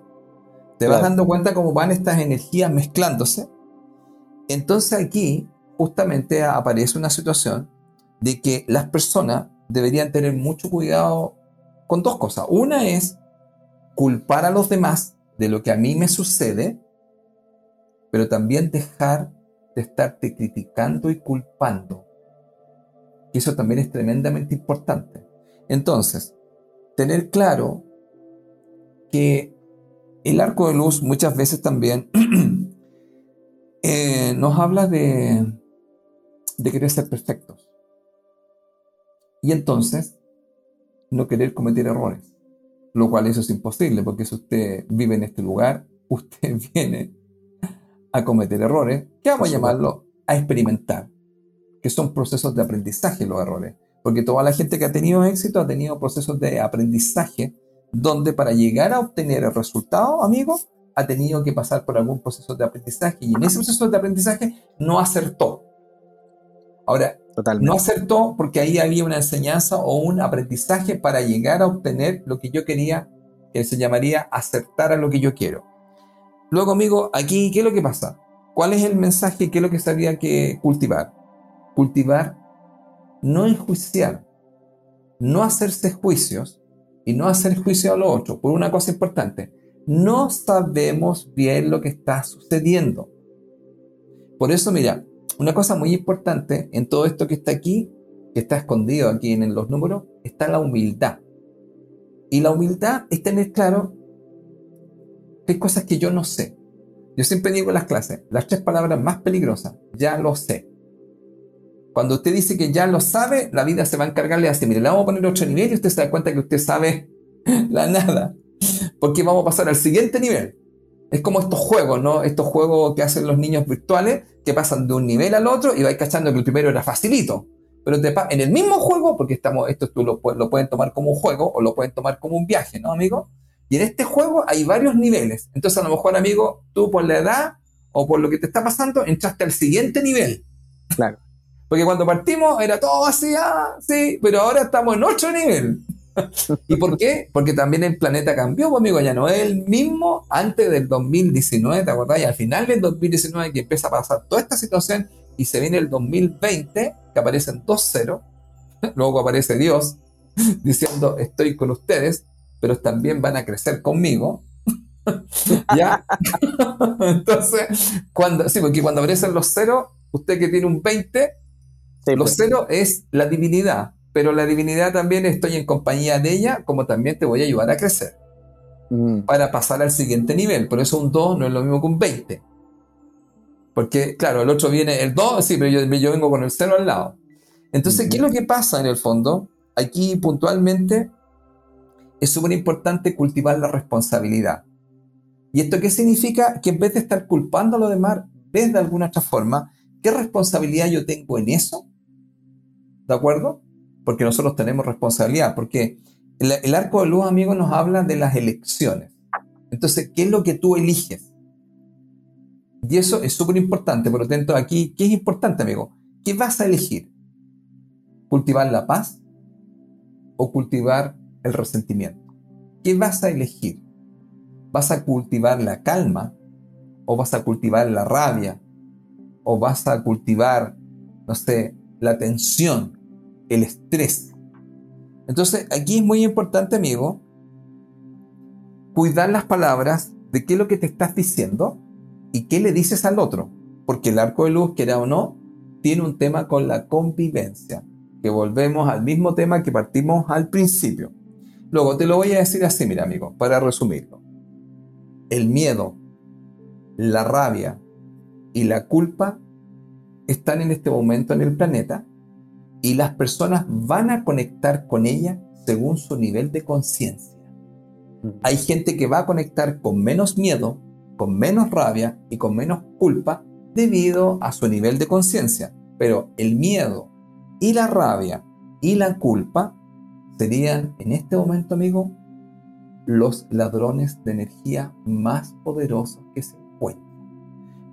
Te vas dando cuenta cómo van estas energías mezclándose. Entonces aquí justamente aparece una situación de que las personas deberían tener mucho cuidado con dos cosas. Una es culpar a los demás de lo que a mí me sucede, pero también dejar de estarte criticando y culpando. Eso también es tremendamente importante. Entonces, tener claro que el arco de luz muchas veces también eh, nos habla de, de querer ser perfectos. Y entonces, no querer cometer errores lo cual eso es imposible, porque si usted vive en este lugar, usted viene a cometer errores, que vamos a llamarlo a experimentar, que son procesos de aprendizaje los errores. Porque toda la gente que ha tenido éxito ha tenido procesos de aprendizaje donde para llegar a obtener el resultado, amigo, ha tenido que pasar por algún proceso de aprendizaje y en ese proceso de aprendizaje no acertó. Ahora, no acertó porque ahí había una enseñanza o un aprendizaje para llegar a obtener lo que yo quería, que se llamaría acertar a lo que yo quiero. Luego, amigo, aquí, ¿qué es lo que pasa? ¿Cuál es el mensaje? ¿Qué es lo que se había que cultivar? Cultivar, no enjuiciar, no hacerse juicios y no hacer juicio a lo otro, por una cosa importante no sabemos bien lo que está sucediendo. Por eso, mira, una cosa muy importante en todo esto que está aquí, que está escondido aquí en los números, está la humildad. Y la humildad es tener claro que hay cosas que yo no sé. Yo siempre digo en las clases, las tres palabras más peligrosas, ya lo sé. Cuando usted dice que ya lo sabe, la vida se va a encargarle así, mire, le vamos a poner otro nivel y usted se da cuenta que usted sabe la nada porque vamos a pasar al siguiente nivel. Es como estos juegos, ¿no? Estos juegos que hacen los niños virtuales, que pasan de un nivel al otro y vais cachando que el primero era facilito. Pero en el mismo juego, porque estamos, esto tú lo, lo pueden tomar como un juego o lo pueden tomar como un viaje, ¿no, amigo? Y en este juego hay varios niveles. Entonces, a lo mejor, amigo, tú por la edad o por lo que te está pasando, entraste al siguiente nivel. Claro. Porque cuando partimos era todo así, ah, sí, pero ahora estamos en otro nivel. ¿Y por qué? Porque también el planeta cambió, pues, amigo, ya no es el mismo antes del 2019, ¿te acordás? Y al final del 2019 que empieza a pasar toda esta situación y se viene el 2020, que aparecen dos ceros, luego aparece Dios diciendo, estoy con ustedes, pero también van a crecer conmigo. ¿Ya? Entonces, cuando, sí, porque cuando aparecen los ceros, usted que tiene un 20, los pues. ceros es la divinidad pero la divinidad también estoy en compañía de ella, como también te voy a ayudar a crecer. Mm. Para pasar al siguiente nivel. Por eso un 2 no es lo mismo que un 20. Porque, claro, el otro viene, el 2, sí, pero yo, vengo con el 0 al lado. Entonces, ¿qué es lo que pasa en el fondo? Aquí puntualmente es súper importante cultivar la responsabilidad. ¿Y esto qué significa? Que en vez de estar culpando a los demás, ves de alguna otra forma, ¿qué responsabilidad yo tengo en eso? ¿De acuerdo? Porque nosotros tenemos responsabilidad, porque el, arco de luz, amigos, nos habla de las elecciones. Entonces, ¿qué es lo que tú eliges? Y eso es súper importante, por lo tanto, aquí, ¿qué es importante, amigo? ¿Qué vas a elegir? ¿Cultivar la paz o cultivar el resentimiento? ¿Qué vas a elegir? ¿Vas a cultivar la calma o vas a cultivar la rabia o vas a cultivar, no sé, la tensión? El estrés. Entonces, aquí es muy importante, amigo, cuidar las palabras de qué es lo que te estás diciendo y qué le dices al otro. Porque el arco de luz, quiera o no, tiene un tema con la convivencia, que volvemos al mismo tema que partimos al principio. Luego te lo voy a decir así, mira, amigo, para resumirlo. El miedo, la rabia y la culpa están en este momento en el planeta y las personas van a conectar con ella según su nivel de conciencia. Hay gente que va a conectar con menos miedo, con menos rabia y con menos culpa debido a su nivel de conciencia. Pero el miedo y la rabia y la culpa serían en este momento, amigo, los ladrones de energía más poderosos que se encuentran.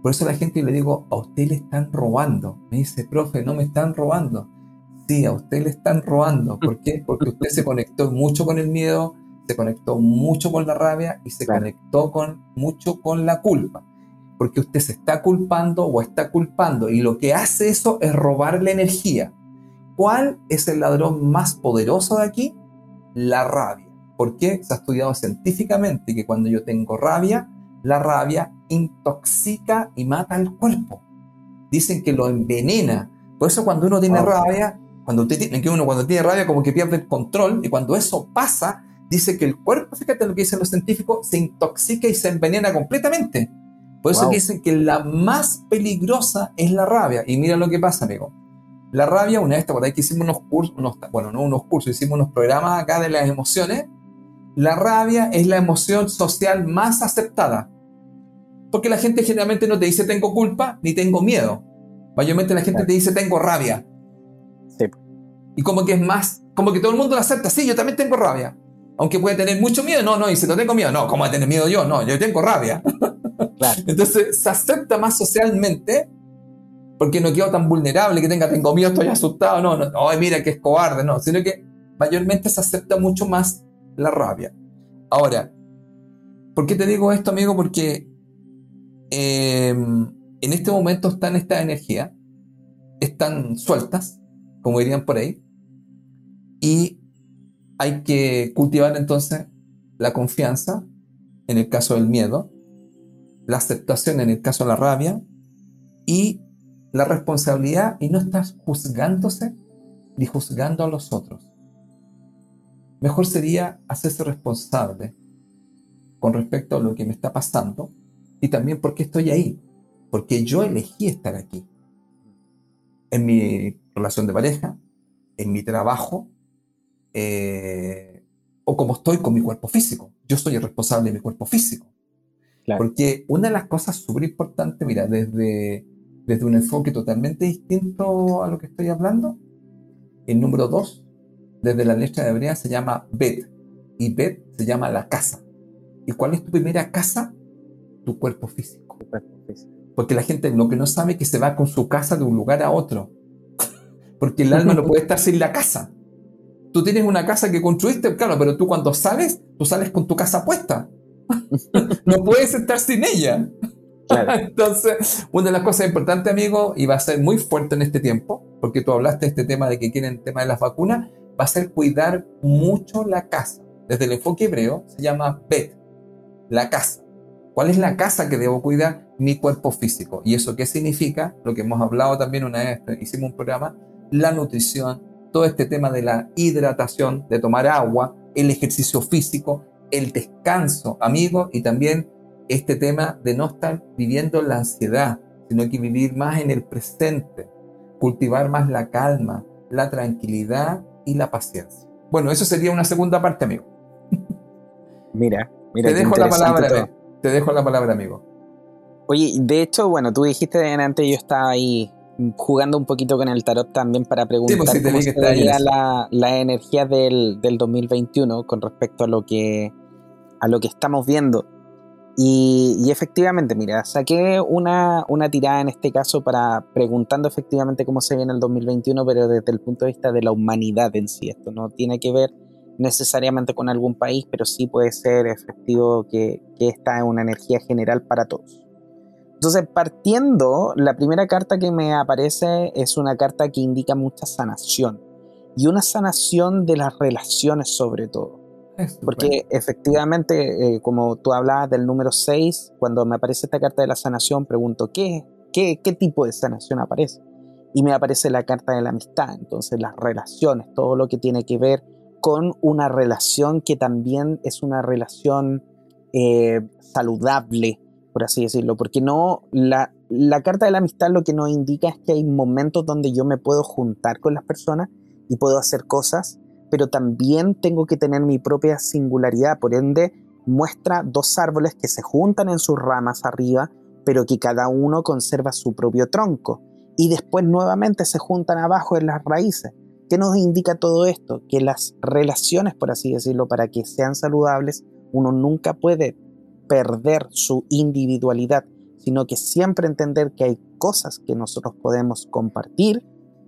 Por eso la gente le digo, a usted le están robando. Me dice, profe, no me están robando. Sí, a usted le están robando. ¿Por qué? Porque usted se conectó mucho con el miedo, se conectó mucho con la rabia y se conectó con, mucho con la culpa. Porque usted se está culpando o está culpando y lo que hace eso es robarle energía. ¿Cuál es el ladrón más poderoso de aquí? La rabia. ¿Por qué? Se ha estudiado científicamente que cuando yo tengo rabia, la rabia intoxica y mata al cuerpo. Dicen que lo envenena. Por eso cuando uno tiene rabia, cuando usted tiene, que uno cuando tiene rabia como que pierde el control y cuando eso pasa, dice que el cuerpo, fíjate lo que dicen los científicos, se intoxica y se envenena completamente. Por eso dicen que la más peligrosa es la rabia. Y mira lo que pasa, amigo. La rabia, una vez, por ahí que hicimos unos cursos, bueno, no unos cursos, hicimos unos programas acá de las emociones. La rabia es la emoción social más aceptada. Porque la gente generalmente no te dice tengo culpa ni tengo miedo. Mayormente la gente te dice tengo rabia. Y como que es más, como que todo el mundo lo acepta, sí, yo también tengo rabia. Aunque puede tener mucho miedo, no, no, y si no tengo miedo, no, ¿cómo voy a tener miedo yo? No, yo tengo rabia. Entonces se acepta más socialmente porque no quedo tan vulnerable que tenga, tengo miedo, estoy asustado, no, no, ay, mira que es cobarde, no, sino que mayormente se acepta mucho más la rabia. Ahora, ¿por qué te digo esto, amigo? Porque em, en este momento están estas energías, están sueltas, como dirían por ahí, y hay que cultivar entonces la confianza en el caso del miedo, la aceptación en el caso de la rabia y la responsabilidad y no estás juzgándose ni juzgando a los otros. Mejor sería hacerse responsable con respecto a lo que me está pasando y también porque estoy ahí, porque yo elegí estar aquí. En mi relación de pareja, en mi trabajo, eh, o como estoy con mi cuerpo físico. Yo soy el responsable de mi cuerpo físico. Porque una de las cosas súper importantes, mira, desde, desde un enfoque totalmente distinto a lo que estoy hablando, el número dos, desde la letra de hebrea, se llama Bet. Y Bet se llama la casa. ¿Y cuál es tu primera casa? Tu cuerpo físico. Porque la gente lo que no sabe es que se va con su casa de un lugar a otro. Porque el alma no puede estar sin la casa. Tú tienes una casa que construiste, claro, pero tú cuando sales, tú sales con tu casa puesta. no puedes estar sin ella. Entonces, una de las cosas importantes, amigo, y va a ser muy fuerte en este tiempo, porque tú hablaste de este tema de que quieren el tema de las vacunas, va a ser cuidar mucho la casa. Desde el enfoque hebreo se llama Bet, la casa. ¿Cuál es la casa que debo cuidar? Mi cuerpo físico. ¿Y eso qué significa? Lo que hemos hablado también una vez, hicimos un programa, la nutrición, todo este tema de la hidratación, de tomar agua, el ejercicio físico, el descanso, amigo, y también este tema de no estar viviendo la ansiedad, sino que vivir más en el presente, cultivar más la calma, la tranquilidad y la paciencia. Bueno, eso sería una segunda parte, amigo. Mira, mira. Te dejo la palabra, te dejo la palabra, amigo. Oye, de hecho, bueno, tú dijiste de antes, yo estaba ahí jugando un poquito con el tarot también para pues, preguntar cómo sería la, la, energía del, del, 2021 con respecto a lo que, a lo que estamos viendo. Y, y efectivamente, mira, saqué una, una, tirada en este caso para preguntando efectivamente cómo se viene el 2021, pero desde el punto de vista de la humanidad en sí. Esto no tiene que ver necesariamente con algún país, pero sí puede ser efectivo que, que esta es una energía general para todos. Entonces, partiendo, la primera carta que me aparece es una carta que indica mucha sanación y una sanación de las relaciones sobre todo. Porque efectivamente, eh, como tú hablabas del número 6, cuando me aparece esta carta de la sanación, pregunto, ¿qué, qué, qué tipo de sanación aparece? Y me aparece la carta de la amistad, entonces las relaciones, todo lo que tiene que ver con una relación que también es una relación eh, saludable, por así decirlo, porque no, la, la carta de la amistad lo que nos indica es que hay momentos donde yo me puedo juntar con las personas y puedo hacer cosas, pero también tengo que tener mi propia singularidad, por ende muestra dos árboles que se juntan en sus ramas arriba, pero que cada uno conserva su propio tronco, y después nuevamente se juntan abajo en las raíces. ¿Qué nos indica todo esto? Que las relaciones, por así decirlo, para que sean saludables, uno nunca puede perder su individualidad, sino que siempre entender que hay cosas que nosotros podemos compartir,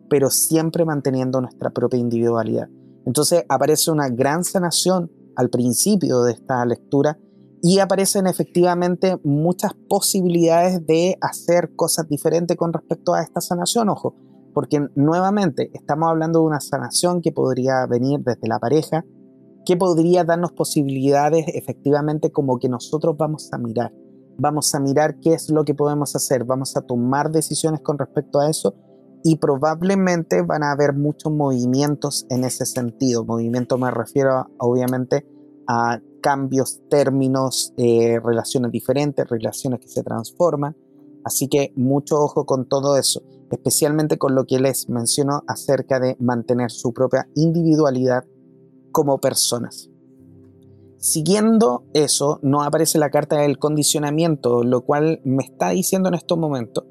pero siempre manteniendo nuestra propia individualidad. Entonces aparece una gran sanación al principio de esta lectura y aparecen efectivamente muchas posibilidades de hacer cosas diferentes con respecto a esta sanación, ojo, porque nuevamente estamos hablando de una sanación que podría venir desde la pareja, ¿Qué podría darnos posibilidades efectivamente como que nosotros vamos a mirar? Vamos a mirar qué es lo que podemos hacer, vamos a tomar decisiones con respecto a eso y probablemente van a haber muchos movimientos en ese sentido. Movimiento me refiero obviamente a cambios, términos, eh, relaciones diferentes, relaciones que se transforman. Así que mucho ojo con todo eso, especialmente con lo que les menciono acerca de mantener su propia individualidad como personas. Siguiendo eso, no aparece la carta del condicionamiento, lo cual me está diciendo en estos momentos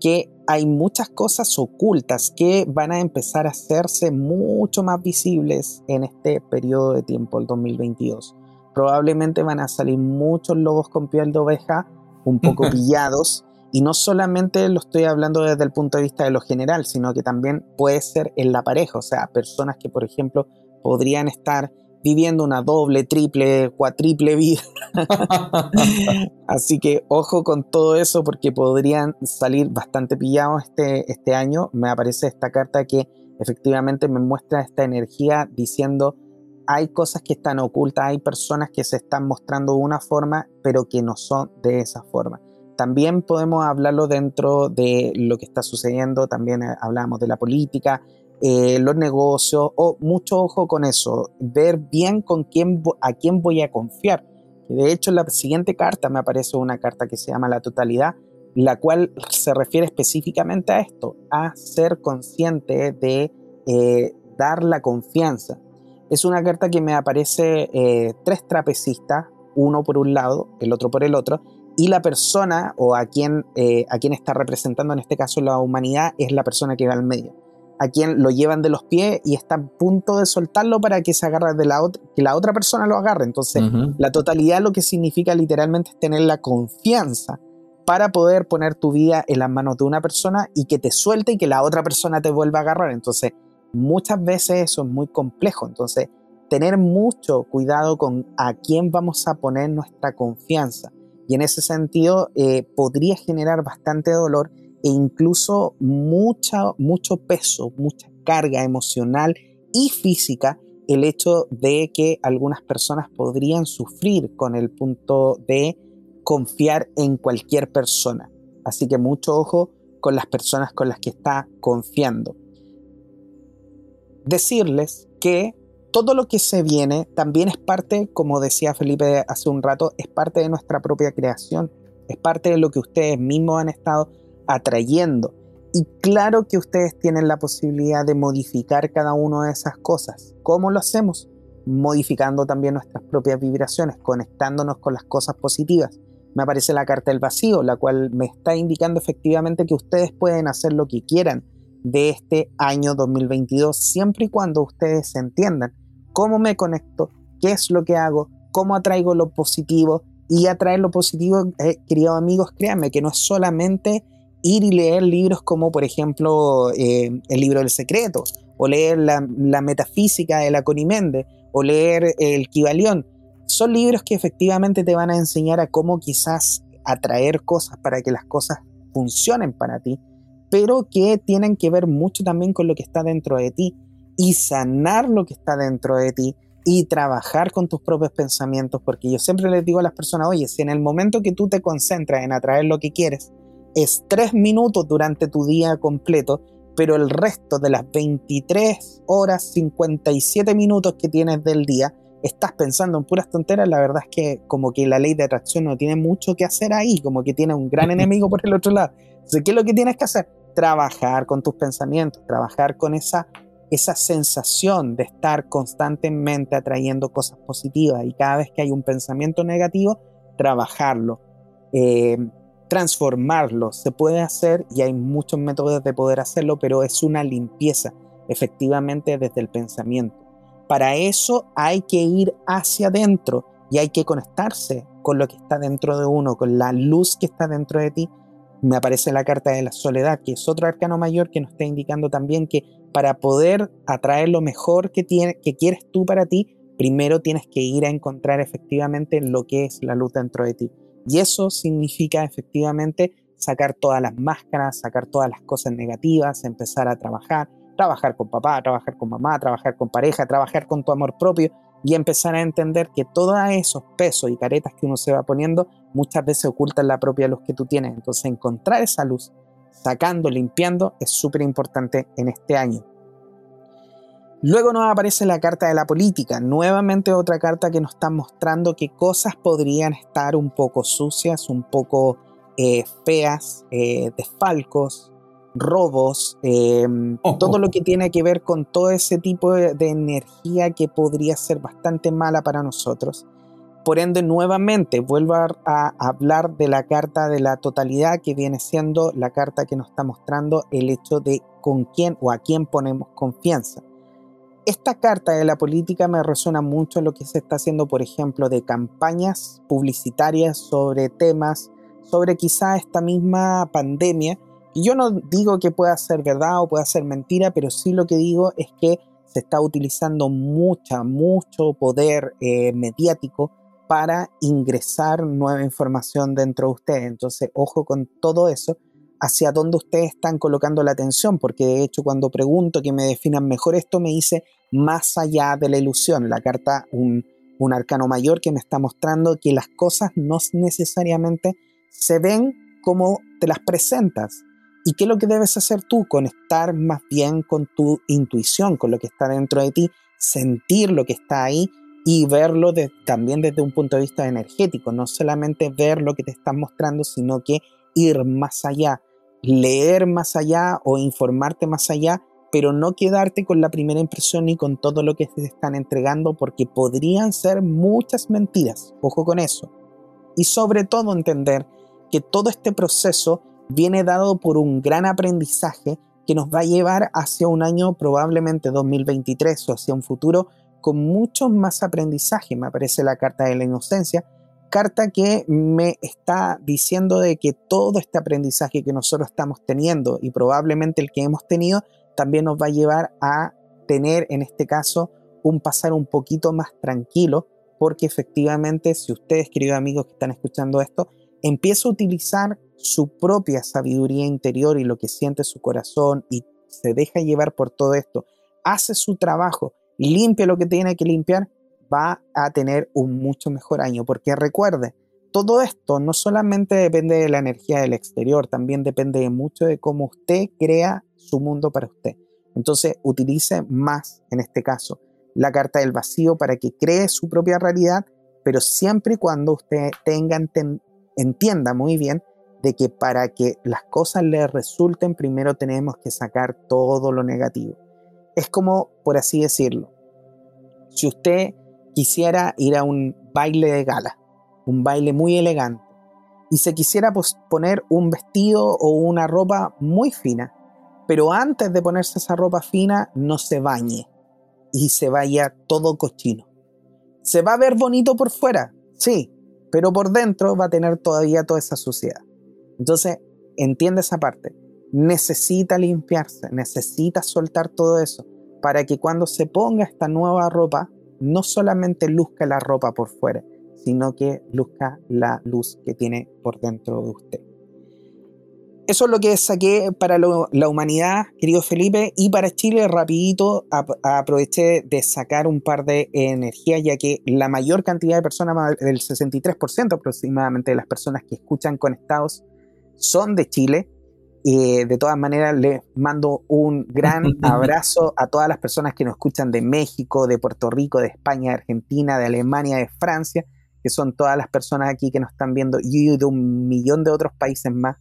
que hay muchas cosas ocultas que van a empezar a hacerse mucho más visibles en este periodo de tiempo, el 2022. Probablemente van a salir muchos lobos con piel de oveja, un poco pillados, y no solamente lo estoy hablando desde el punto de vista de lo general, sino que también puede ser en la pareja, o sea, personas que, por ejemplo, podrían estar viviendo una doble, triple, cuatriple vida. Así que ojo con todo eso porque podrían salir bastante pillados este, este año. Me aparece esta carta que efectivamente me muestra esta energía diciendo hay cosas que están ocultas, hay personas que se están mostrando de una forma pero que no son de esa forma. También podemos hablarlo dentro de lo que está sucediendo, también eh, hablamos de la política, eh, los negocios, o mucho ojo con eso, ver bien con quién, a quién voy a confiar. De hecho, la siguiente carta me aparece una carta que se llama la totalidad, la cual se refiere específicamente a esto, a ser consciente de eh, dar la confianza. Es una carta que me aparece eh, tres trapecistas, uno por un lado, el otro por el otro, y la persona o a quien, a quien está representando en este caso la humanidad es la persona que va al medio a quien lo llevan de los pies y está a punto de soltarlo para que se agarre de la otra, que la otra persona lo agarre. Entonces, la totalidad lo que significa literalmente es tener la confianza para poder poner tu vida en las manos de una persona y que te suelte y que la otra persona te vuelva a agarrar. Entonces, muchas veces eso es muy complejo. Entonces, tener mucho cuidado con a quién vamos a poner nuestra confianza. Y en ese sentido, eh, podría generar bastante dolor e incluso mucho peso, mucha carga emocional y física el hecho de que algunas personas podrían sufrir con el punto de confiar en cualquier persona. Así que mucho ojo con las personas con las que está confiando. Decirles que todo lo que se viene también es parte, como decía Felipe hace un rato, es parte de nuestra propia creación, es parte de lo que ustedes mismos han estado atrayendo. Y claro que ustedes tienen la posibilidad de modificar cada una de esas cosas. ¿Cómo lo hacemos? Modificando también nuestras propias vibraciones, conectándonos con las cosas positivas. Me aparece la carta del vacío, la cual me está indicando efectivamente que ustedes pueden hacer lo que quieran de este año 2022, siempre y cuando ustedes entiendan cómo me conecto, qué es lo que hago, cómo atraigo lo positivo y atraer lo positivo, eh, queridos amigos, créanme que no es solamente ir y leer libros como, por ejemplo, eh, El libro del secreto, o leer la, metafísica de la Conimende, o leer El Kibalión. Son libros que efectivamente te van a enseñar a cómo quizás atraer cosas para que las cosas funcionen para ti, pero que tienen que ver mucho también con lo que está dentro de ti y sanar lo que está dentro de ti y trabajar con tus propios pensamientos, porque yo siempre les digo a las personas, oye, si en el momento que tú te concentras en atraer lo que quieres, es tres minutos durante tu día completo, pero el resto de las 23 horas 57 minutos que tienes del día estás pensando en puras tonteras, la verdad es que como que la ley de atracción no tiene mucho que hacer ahí, como que tiene un gran enemigo por el otro lado. Entonces, ¿qué es lo que tienes que hacer? Trabajar con tus pensamientos, trabajar con esa, esa sensación de estar constantemente atrayendo cosas positivas y cada vez que hay un pensamiento negativo, trabajarlo. Eh, transformarlo. Se puede hacer y hay muchos métodos de poder hacerlo, pero es una limpieza efectivamente desde el pensamiento. Para eso hay que ir hacia adentro y hay que conectarse con lo que está dentro de uno, con la luz que está dentro de ti. Me aparece la carta de la soledad, que es otro arcano mayor que nos está indicando también que para poder atraer lo mejor que, tiene, que quieres tú para ti, primero tienes que ir a encontrar efectivamente lo que es la luz dentro de ti. Y eso significa efectivamente sacar todas las máscaras, sacar todas las cosas negativas, empezar a trabajar, trabajar con papá, trabajar con mamá, trabajar con pareja, trabajar con tu amor propio y empezar a entender que todos esos pesos y caretas que uno se va poniendo muchas veces ocultan la propia luz que tú tienes. Entonces encontrar esa luz, sacando, limpiando, es súper importante en este año. Luego nos aparece la carta de la política, nuevamente otra carta que nos está mostrando que cosas podrían estar un poco sucias, un poco eh, feas, eh, desfalcos, robos, em, todo lo que tiene que ver con todo ese tipo de, energía que podría ser bastante mala para nosotros. Por ende, nuevamente vuelvo a hablar de la carta de la totalidad que viene siendo la carta que nos está mostrando el hecho de con quién o a quién ponemos confianza. Esta carta de la política me resuena mucho lo que se está haciendo, por ejemplo, de campañas publicitarias sobre temas, sobre quizá esta misma pandemia. Y yo no digo que pueda ser verdad o pueda ser mentira, pero sí lo que digo es que se está utilizando mucha, mucho poder eh, mediático para ingresar nueva información dentro de ustedes. Entonces, ojo con todo eso, hacia dónde ustedes están colocando la atención, porque de hecho cuando pregunto que me definan mejor esto, me dice más allá de la ilusión. La carta, un, un arcano mayor que me está mostrando que las cosas no necesariamente se ven como te las presentas. ¿Y qué es lo que debes hacer tú? Conectar más bien con tu intuición, con lo que está dentro de ti, sentir lo que está ahí y verlo también desde un punto de vista energético, no solamente ver lo que te están mostrando, sino que ir más allá, leer más allá o informarte más allá, pero no quedarte con la primera impresión ni con todo lo que te están entregando, porque podrían ser muchas mentiras, ojo con eso. Y sobre todo entender que todo este proceso viene dado por un gran aprendizaje que nos va a llevar hacia un año probablemente 2023 o hacia un futuro con mucho más aprendizaje. Me aparece la carta de la inocencia, carta que me está diciendo de que todo este aprendizaje que nosotros estamos teniendo y probablemente el que hemos tenido también nos va a llevar a tener en este caso un pasar un poquito más tranquilo porque efectivamente si ustedes queridos amigos que están escuchando esto empieza a utilizar su propia sabiduría interior y lo que siente su corazón y se deja llevar por todo esto, hace su trabajo, limpia lo que tiene que limpiar, va a tener un mucho mejor año. Porque recuerde, todo esto no solamente depende de la energía del exterior, también depende mucho de cómo usted crea su mundo para usted. Entonces, utilice más, en este caso, la carta del vacío para que cree su propia realidad, pero siempre y cuando usted tenga, entienda muy bien de que para que las cosas le resulten, primero tenemos que sacar todo lo negativo es como, por así decirlo, si usted quisiera ir a un baile de gala, un baile muy elegante, y se quisiera poner un vestido o una ropa muy fina, pero antes de ponerse esa ropa fina no se bañe y se vaya todo cochino. Se va a ver bonito por fuera, sí, pero por dentro va a tener todavía toda esa suciedad. Entonces, entiende esa parte necesita limpiarse, necesita soltar todo eso para que cuando se ponga esta nueva ropa, no solamente luzca la ropa por fuera, sino que luzca la luz que tiene por dentro de usted. Eso es lo que saqué para la humanidad, querido Felipe, y para Chile rapidito aproveché de sacar un par de energías, ya que la mayor cantidad de personas, del 63% aproximadamente de las personas que escuchan conectados, son de Chile de todas maneras, les mando un gran abrazo a todas las personas que nos escuchan de México, de Puerto Rico, de España, de Argentina, de Alemania, de Francia, que son todas las personas aquí que nos están viendo y de un millón de otros países más.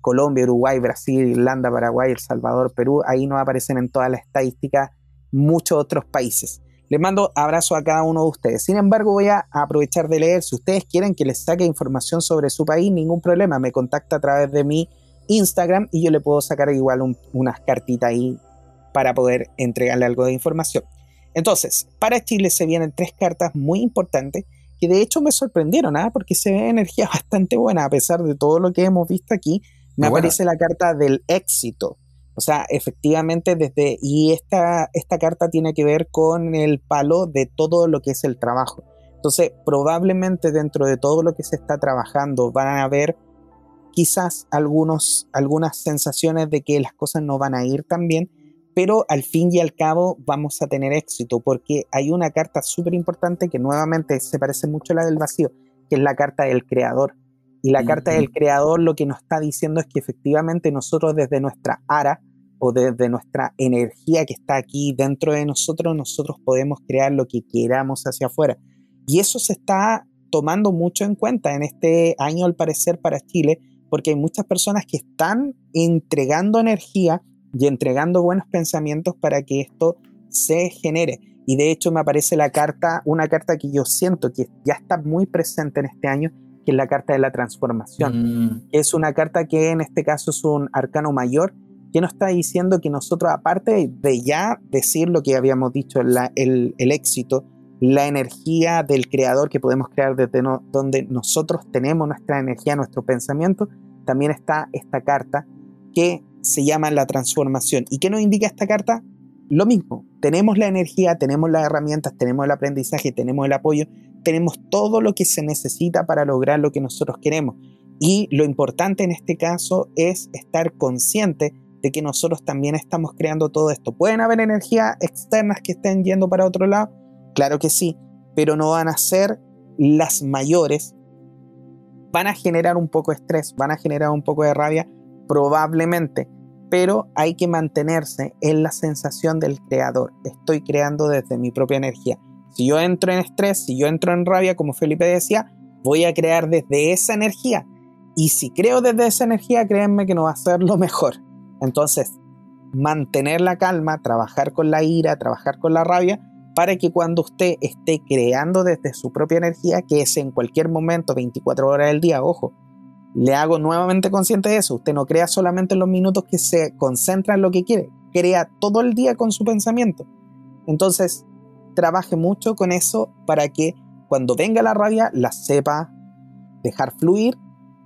Colombia, Uruguay, Brasil, Irlanda, Paraguay, El Salvador, Perú, ahí nos aparecen en todas las estadísticas muchos otros países. Les mando abrazo a cada uno de ustedes. Sin embargo, voy a aprovechar de leer. Si ustedes quieren que les saque información sobre su país, ningún problema. Me contacta a través de mi Instagram y yo le puedo sacar igual unas cartitas ahí para poder entregarle algo de información. Entonces, para Chile se vienen tres cartas muy importantes que de hecho me sorprendieron, ¿ah? porque se ve energía bastante buena a pesar de todo lo que hemos visto aquí. Me aparece la carta del éxito. O sea, efectivamente, desde. Y esta, esta carta tiene que ver con el palo de todo lo que es el trabajo. Entonces, probablemente dentro de todo lo que se está trabajando van a haber quizás algunos, algunas sensaciones de que las cosas no van a ir tan bien, pero al fin y al cabo vamos a tener éxito porque hay una carta súper importante que nuevamente se parece mucho a la del vacío, que es la carta del creador. Y la carta del creador lo que nos está diciendo es que efectivamente nosotros desde nuestra ara o desde nuestra energía que está aquí dentro de nosotros, nosotros podemos crear lo que queramos hacia afuera. Y eso se está tomando mucho en cuenta en este año al parecer para Chile, porque hay muchas personas que están entregando energía y entregando buenos pensamientos para que esto se genere. Y de hecho me aparece la carta, una carta que yo siento que ya está muy presente en este año, que es la carta de la transformación. Mm. Es una carta que en este caso es un arcano mayor, que nos está diciendo que nosotros, aparte de ya decir lo que habíamos dicho, el, éxito, la energía del creador que podemos crear desde donde nosotros tenemos nuestra energía, nuestro pensamiento, también está esta carta que se llama la transformación. ¿Y qué nos indica esta carta? Lo mismo, tenemos la energía, tenemos las herramientas, tenemos el aprendizaje, tenemos el apoyo, tenemos todo lo que se necesita para lograr lo que nosotros queremos. Y lo importante en este caso es estar consciente de que nosotros también estamos creando todo esto. ¿Pueden haber energías externas que estén yendo para otro lado? Claro que sí, pero no van a ser las mayores. Van a generar un poco de estrés, van a generar un poco de rabia, probablemente, pero hay que mantenerse en la sensación del creador. Estoy creando desde mi propia energía. Si yo entro en estrés, si yo entro en rabia, como Felipe decía, voy a crear desde esa energía. Y si creo desde esa energía, créanme que no va a ser lo mejor. Entonces, mantener la calma, trabajar con la ira, trabajar con la rabia, para que cuando usted esté creando desde su propia energía, que es en cualquier momento, 24 horas del día, ojo, le hago nuevamente consciente de eso. Usted no crea solamente en los minutos que se concentra en lo que quiere, crea todo el día con su pensamiento. Entonces, trabaje mucho con eso para que cuando venga la rabia la sepa dejar fluir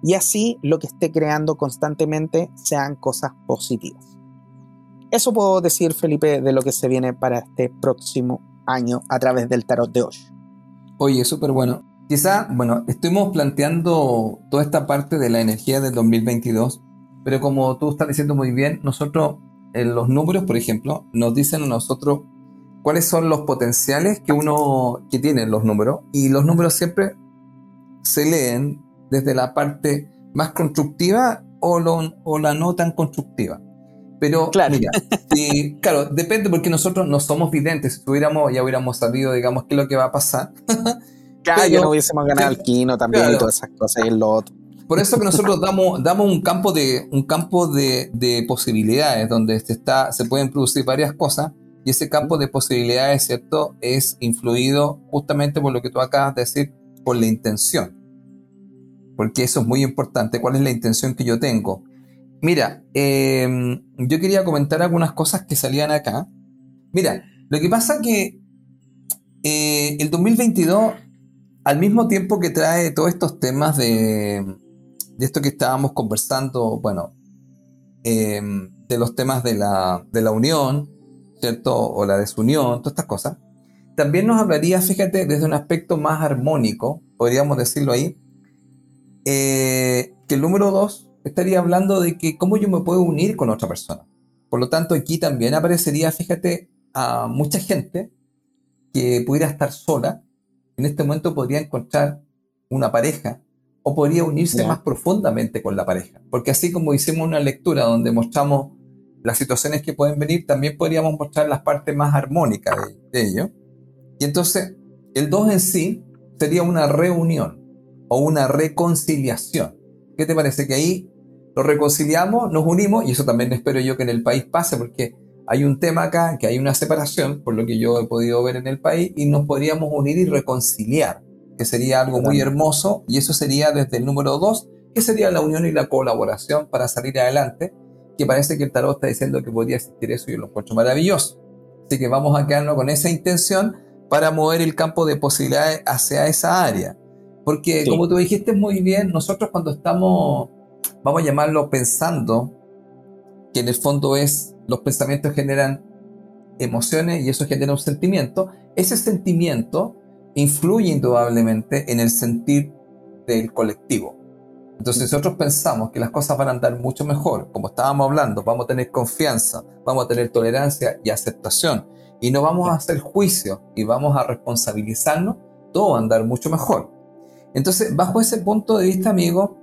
y así lo que esté creando constantemente sean cosas positivas. Eso puedo decir, Felipe, de lo que se viene para este próximo año a través del tarot de hoy. Oye, súper bueno. Quizá, bueno, estuvimos planteando toda esta parte de la energía del 2022, pero como tú estás diciendo muy bien, nosotros, en los números, por ejemplo, nos dicen a nosotros cuáles son los potenciales que uno, que tienen los números, y los números siempre se leen desde la parte más constructiva o la no tan constructiva. Pero, claro. mira, claro, depende porque nosotros no somos videntes. Si tuviéramos, ya hubiéramos sabido, digamos, qué es lo que va a pasar. Claro, no hubiésemos ganado el Kino también y todas esas cosas y el otro. Por eso que nosotros damos, damos un campo de, un campo de, de posibilidades donde se, está, se pueden producir varias cosas y ese campo de posibilidades, ¿cierto? Es influido justamente por lo que tú acabas de decir, por la intención. Porque eso es muy importante. ¿Cuál es la intención que yo tengo? Mira, em, yo quería comentar algunas cosas que salían acá. Mira, lo que pasa que eh, el 2022 al mismo tiempo que trae todos estos temas de, de esto que estábamos conversando, bueno, em, de los temas de la, de la unión, ¿cierto? O la desunión, todas estas cosas, también nos hablaría, fíjate, desde un aspecto más armónico, podríamos decirlo ahí, eh, que el número dos estaría hablando de que cómo yo me puedo unir con otra persona. Por lo tanto, aquí también aparecería, fíjate, a mucha gente que pudiera estar sola, en este momento podría encontrar una pareja o podría unirse más profundamente con la pareja. Porque así como hicimos una lectura donde mostramos las situaciones que pueden venir, también podríamos mostrar las partes más armónicas de, ello. Y entonces, el 2 en sí sería una reunión o una reconciliación. ¿Qué te parece? Que ahí lo reconciliamos, nos unimos, y eso también espero yo que en el país pase, porque hay un tema acá, que hay una separación, por lo que yo he podido ver en el país, y nos podríamos unir y reconciliar, que sería algo muy hermoso, y eso sería desde el número 2, que sería la unión y la colaboración para salir adelante, que parece que el tarot está diciendo que podría existir eso y yo lo encuentro maravilloso. Así que vamos a quedarnos con esa intención para mover el campo de posibilidades hacia esa área. Porque como tú dijiste muy bien, nosotros cuando estamos, vamos a llamarlo pensando, que en el fondo es los pensamientos generan emociones y eso genera un sentimiento. Ese sentimiento influye indudablemente en el sentir del colectivo. Entonces nosotros pensamos que las cosas van a andar mucho mejor, como estábamos hablando, vamos a tener confianza, vamos a tener tolerancia y aceptación y no vamos a hacer juicio y vamos a responsabilizarnos, todo va a andar mucho mejor. Entonces, bajo ese punto de vista, amigo,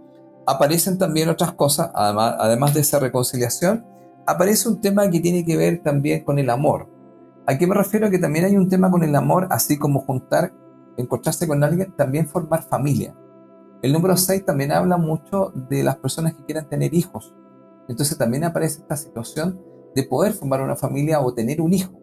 aparecen también otras cosas, además, además de esa reconciliación, aparece un tema que tiene que ver también con el amor. ¿A qué me refiero? Que también hay un tema con el amor, así como juntar, encontrarse con alguien, también formar familia. El número 6 también habla mucho de las personas que quieran tener hijos. Entonces también aparece esta situación de poder formar una familia o tener un hijo.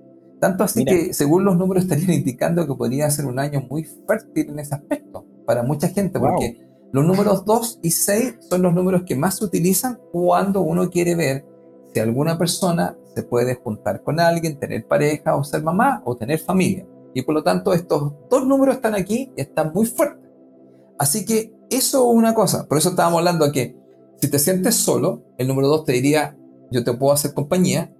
Tanto así que, según los números, estarían indicando que podría ser un año muy fértil en ese aspecto para mucha gente, porque los números 2 y 6 son los números que más se utilizan cuando uno quiere ver si alguna persona se puede juntar con alguien, tener pareja o ser mamá o tener familia. Y por lo tanto, estos dos números están aquí y están muy fuertes. Así que eso es una cosa. Por eso estábamos hablando que si te sientes solo, el número 2 te diría, yo te puedo hacer compañía,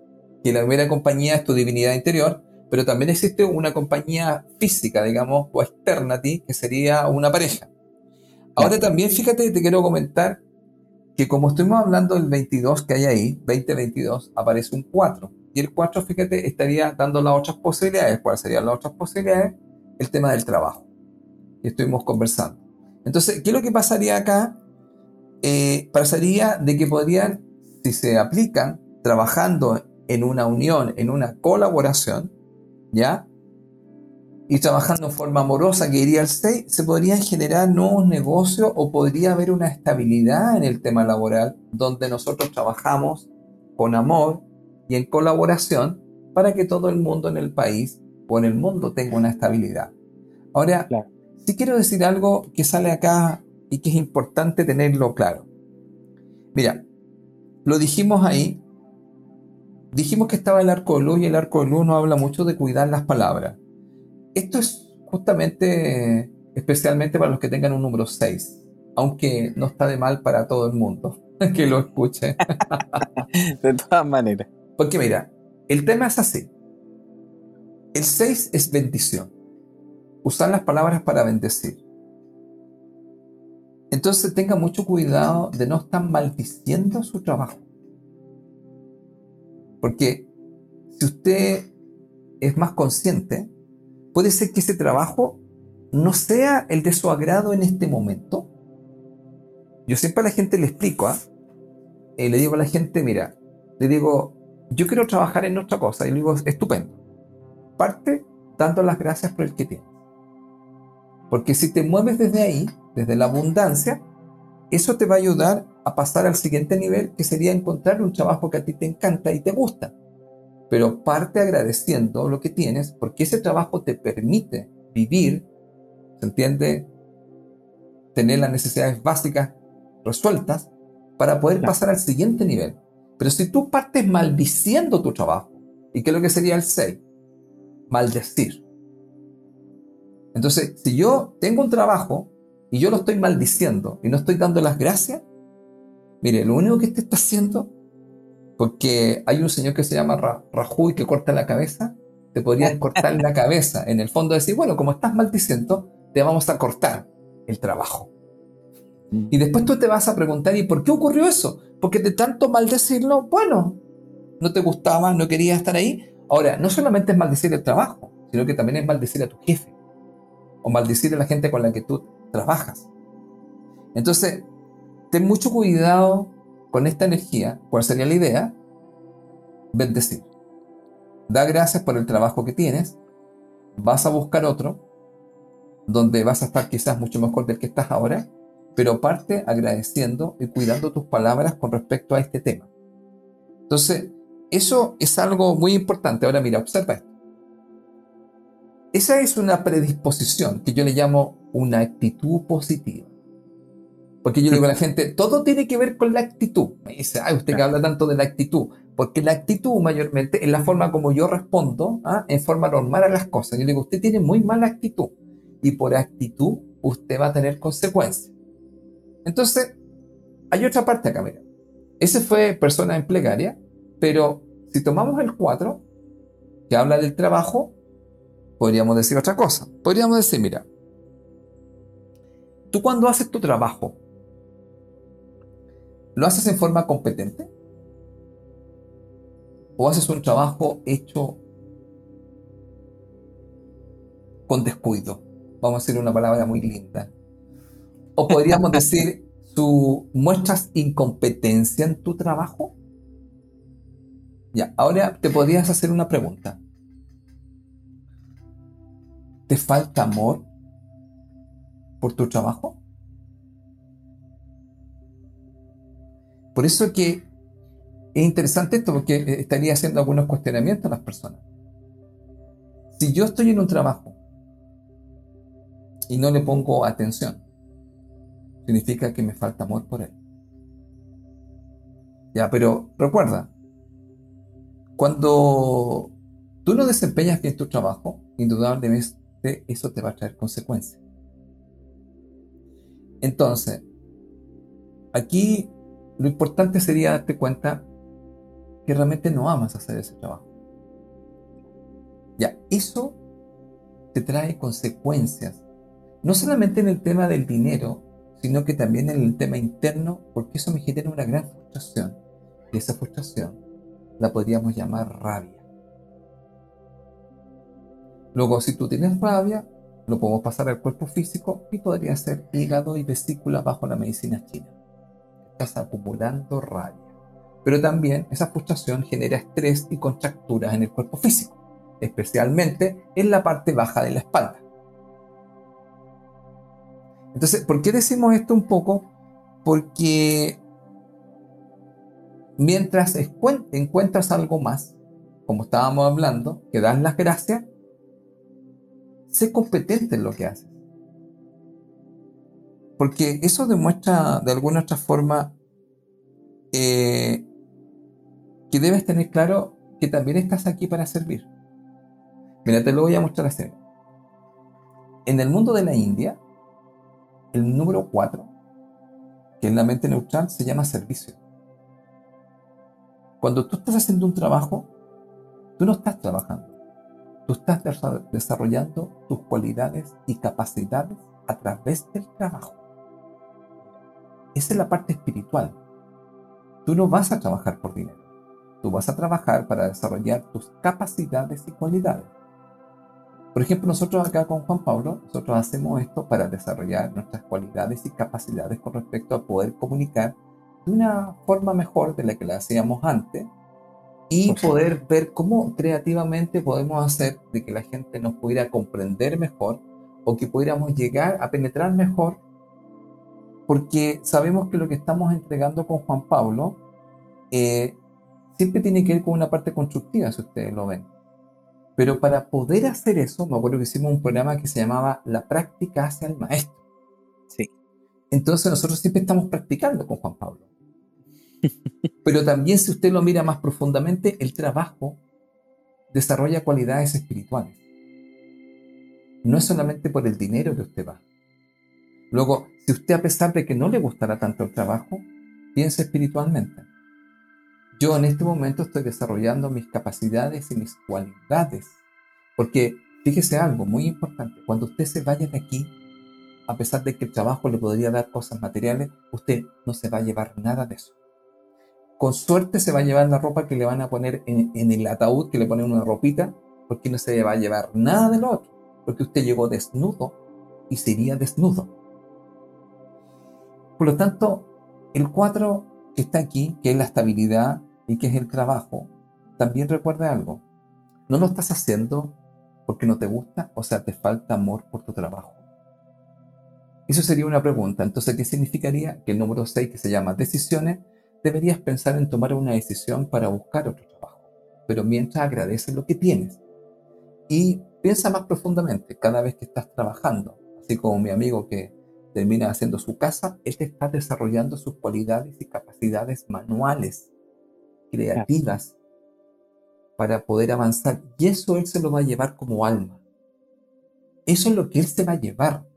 que la primera compañía es tu divinidad interior, pero también existe una compañía física, digamos, o externa a ti, que sería una pareja. Ahora también, fíjate, te quiero comentar que como estuvimos hablando del 22 que hay ahí, 2022, aparece un 4. Y el 4, fíjate, estaría dando las otras posibilidades. ¿Cuáles serían las otras posibilidades? El tema del trabajo. Y estuvimos conversando. Entonces, ¿qué es lo que pasaría acá? Eh, pasaría de que podrían, si se aplican trabajando en una unión, en una colaboración, ¿ya? Y trabajando en forma amorosa, que iría al 6, se podrían generar nuevos negocios o podría haber una estabilidad en el tema laboral donde nosotros trabajamos con amor y en colaboración para que todo el mundo en el país o en el mundo tenga una estabilidad. Ahora, sí quiero decir algo que sale acá y que es importante tenerlo claro. Mira, lo dijimos ahí, dijimos que estaba el arco de luz y el arco de luz nos habla mucho de cuidar las palabras. Esto es justamente, especialmente para los que tengan un número 6, aunque no está de mal para todo el mundo que lo escuche. de todas maneras. Porque mira, el tema es así. El 6 es bendición. Usar las palabras para bendecir. Entonces tenga mucho cuidado de no estar maldiciendo su trabajo. Porque si usted es más consciente, puede ser que ese trabajo no sea el de su agrado en este momento. Yo siempre a la gente le explico, ¿ah? eh, le digo a la gente, mira, le digo, yo quiero trabajar en otra cosa, y le digo, estupendo. Parte dando las gracias por el que tienes. Porque si te mueves desde ahí, desde la abundancia, eso te va a ayudar a pasar al siguiente nivel, que sería encontrar un trabajo que a ti te encanta y te gusta pero parte agradeciendo lo que tienes porque ese trabajo te permite vivir, ¿se entiende? Tener las necesidades básicas resueltas para poder pasar al siguiente nivel. Pero si tú partes maldiciendo tu trabajo, ¿y qué es lo que sería el 6? Maldecir. Entonces, si yo tengo un trabajo y yo lo estoy maldiciendo y no estoy dando las gracias, mire, lo único que te está haciendo porque hay un señor que se llama Ra Rajuy que corta la cabeza. Te podrían cortar la cabeza. En el fondo decir, bueno, como estás maldiciendo, te vamos a cortar el trabajo. Mm. Y después tú te vas a preguntar, ¿y por qué ocurrió eso? Porque de tanto maldecirlo, bueno, no te gustaba, no querías estar ahí. Ahora, no solamente es maldecir el trabajo, sino que también es maldecir a tu jefe. O maldecir a la gente con la que tú trabajas. Entonces, ten mucho cuidado con esta energía, ¿cuál sería la idea? Bendecir. Da gracias por el trabajo que tienes, vas a buscar otro, donde vas a estar quizás mucho mejor del que estás ahora, pero parte agradeciendo y cuidando tus palabras con respecto a este tema. Entonces, eso es algo muy importante. Ahora mira, observa esto. Esa es una predisposición que yo le llamo una actitud positiva. Porque yo digo a la gente, todo tiene que ver con la actitud. Me dice, ay, usted que habla tanto de la actitud. Porque la actitud mayormente es la forma como yo respondo, ¿ah? en forma normal a las cosas. Yo digo, usted tiene muy mala actitud. Y por actitud usted va a tener consecuencias. Entonces, hay otra parte acá, mira. Ese fue persona en plegaria, pero si tomamos el 4, que habla del trabajo, podríamos decir otra cosa. Podríamos decir, mira, tú cuando haces tu trabajo, ¿Lo haces en forma competente? ¿O haces un trabajo hecho con descuido? Vamos a decir una palabra muy linda. O podríamos decir, ¿tú muestras incompetencia en tu trabajo? Ya, ahora te podrías hacer una pregunta. ¿Te falta amor por tu trabajo? Por eso que es interesante esto, porque eh, estaría haciendo algunos cuestionamientos a las personas. Si yo estoy en un trabajo y no le pongo atención, significa que me falta amor por él. Ya, pero recuerda, cuando tú no desempeñas bien tu trabajo, indudablemente eso te va a traer consecuencias. Entonces, aquí lo importante sería darte cuenta que realmente no amas hacer ese trabajo. Ya, eso te trae consecuencias, no solamente en el tema del dinero, sino que también en el tema interno, porque eso me genera una gran frustración. Y esa frustración la podríamos llamar rabia. Luego, si tú tienes rabia, lo podemos pasar al cuerpo físico y podría ser hígado y vesícula bajo la medicina china. Estás acumulando rabia. Pero también esa frustración genera estrés y contracturas en el cuerpo físico especialmente en la parte baja de la espalda. Entonces, ¿por qué decimos esto un poco? Porque mientras encuentras algo más, como estábamos hablando, que das las gracias, sé competente en lo que haces. Porque eso demuestra de alguna otra forma eh, que debes tener claro que también estás aquí para servir. Mira, te lo voy a mostrar así. En el mundo de la India, el número 4, que en la mente neutral se llama servicio. Cuando tú estás haciendo un trabajo, tú no estás trabajando. Tú estás desarrollando tus cualidades y capacidades a través del trabajo. Esa es la parte espiritual. Tú no vas a trabajar por dinero. Tú vas a trabajar para desarrollar tus capacidades y cualidades. Por ejemplo, nosotros acá con Juan Pablo, nosotros hacemos esto para desarrollar nuestras cualidades y capacidades con respecto a poder comunicar de una forma mejor de la que la hacíamos antes y poder ver cómo creativamente podemos hacer de que la gente nos pudiera comprender mejor o que pudiéramos llegar a penetrar mejor porque sabemos que lo que estamos entregando con Juan Pablo eh, siempre tiene que ver con una parte constructiva, si ustedes lo ven. Pero para poder hacer eso, me acuerdo que hicimos un programa que se llamaba La práctica hacia el maestro. Sí. Entonces nosotros siempre estamos practicando con Juan Pablo. Pero también si usted lo mira más profundamente, el trabajo desarrolla cualidades espirituales. No es solamente por el dinero que usted va. Luego, si usted a pesar de que no le gustará tanto el trabajo, piensa espiritualmente. Yo en este momento estoy desarrollando mis capacidades y mis cualidades. Porque fíjese algo muy importante, cuando usted se vaya de aquí, a pesar de que el trabajo le podría dar cosas materiales, usted no se va a llevar nada de eso. Con suerte se va a llevar la ropa que le van a poner en, el ataúd, que le ponen una ropita, porque no se va a llevar nada de lo otro, porque usted llegó desnudo y sería desnudo. Por lo tanto, el 4 que está aquí, que es la estabilidad y que es el trabajo, también recuerda algo. No lo estás haciendo porque no te gusta, o sea, te falta amor por tu trabajo. Eso sería una pregunta. Entonces, ¿qué significaría? Que el número 6, que se llama decisiones, deberías pensar en tomar una decisión para buscar otro trabajo. Pero mientras agradeces lo que tienes. Y piensa más profundamente cada vez que estás trabajando. Así como mi amigo que termina haciendo su casa, él está desarrollando sus cualidades y capacidades manuales, creativas, para poder avanzar. Y eso él se lo va a llevar como alma. Eso es lo que él se va a llevar.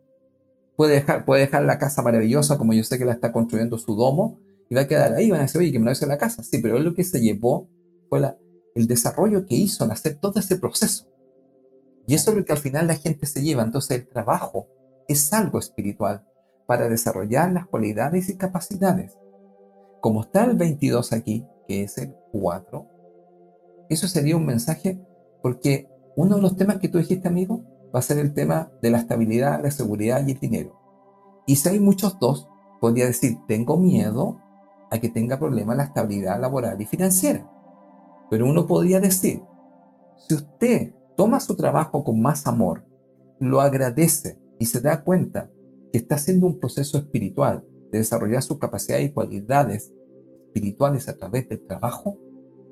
Puede dejar, puede dejar la casa maravillosa, como yo sé que la está construyendo su domo, y va a quedar ahí, van a decir, oye, que me lo hizo la casa. Sí, pero él lo que se llevó fue la, el desarrollo que hizo en hacer todo ese proceso. Y eso es lo que al final la gente se lleva. Entonces el trabajo es algo espiritual para desarrollar las cualidades y capacidades. Como está el 22 aquí, que es el 4, eso sería un mensaje porque uno de los temas que tú dijiste, amigo, va a ser el tema de la estabilidad, la seguridad y el dinero. Y si hay muchos dos, podría decir, tengo miedo a que tenga problemas la estabilidad laboral y financiera. Pero uno podría decir, si usted toma su trabajo con más amor, lo agradece y se da cuenta que está haciendo un proceso espiritual de desarrollar sus capacidades y cualidades espirituales a través del trabajo,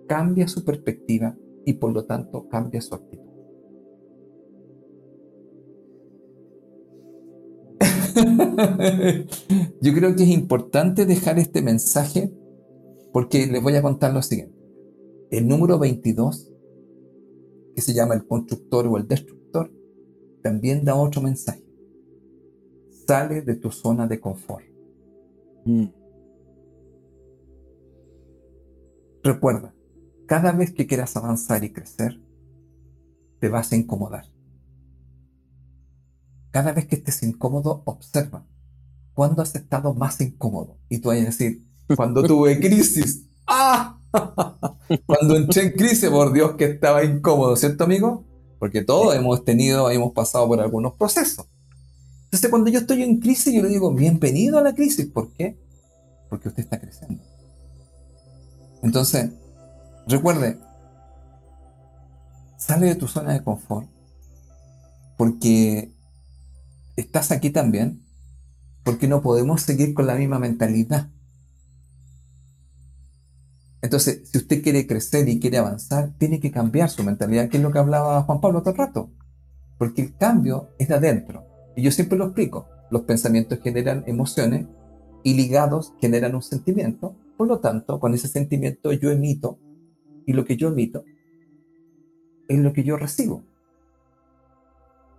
cambia su perspectiva y por lo tanto cambia su actitud. Yo creo que es importante dejar este mensaje porque les voy a contar lo siguiente. El número 22, que se llama el constructor o el destructor, también da otro mensaje. Sale de tu zona de confort. Mm. Recuerda, cada vez que quieras avanzar y crecer, te vas a incomodar. Cada vez que estés incómodo, observa. ¿Cuándo has estado más incómodo? Y tú vas a decir, cuando tuve crisis. ¡Ah! Cuando entré en crisis, por Dios que estaba incómodo, ¿cierto amigo? Porque todos hemos tenido, hemos pasado por algunos procesos. Entonces cuando yo estoy en crisis, yo le digo, bienvenido a la crisis. ¿Por qué? Porque usted está creciendo. Entonces, recuerde, sale de tu zona de confort. Porque estás aquí también. Porque no podemos seguir con la misma mentalidad. Entonces, si usted quiere crecer y quiere avanzar, tiene que cambiar su mentalidad, que es lo que hablaba Juan Pablo otro rato. Porque el cambio es de adentro. Y yo siempre lo explico. Los pensamientos generan emociones y ligados generan un sentimiento. Por lo tanto, con ese sentimiento yo emito y lo que yo emito es lo que yo recibo.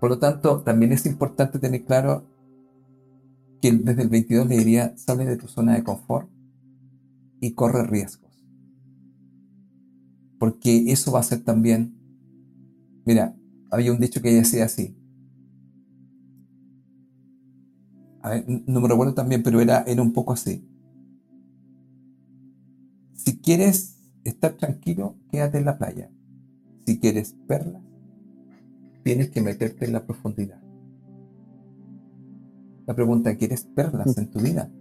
Por lo tanto, también es importante tener claro que desde el 22 le diría, sale de tu zona de confort y corre riesgo porque eso va a ser también, mira, había un dicho que decía así, a ver, no me recuerdo también, pero era, era un poco así. Si quieres estar tranquilo, quédate en la playa. Si quieres perlas, tienes que meterte en la profundidad. La pregunta, ¿quieres perlas en tu vida?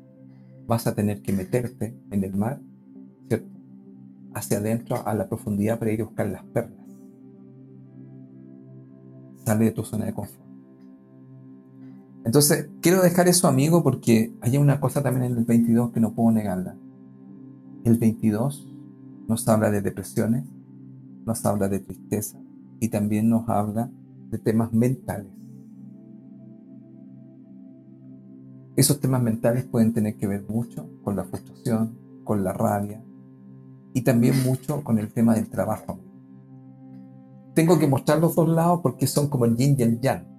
Vas a tener que meterte en el mar, ¿cierto? hacia adentro a la profundidad para ir a buscar las perlas. Sale de tu zona de confort. Entonces, quiero dejar eso, amigo, porque hay una cosa también en el 22 que no puedo negarla. El 22 nos habla de depresiones, nos habla de tristeza y también nos habla de temas mentales. Esos temas mentales pueden tener que ver mucho con la frustración, con la rabia, y también mucho con el tema del trabajo. Tengo que mostrar los dos lados porque son como el yin y yang.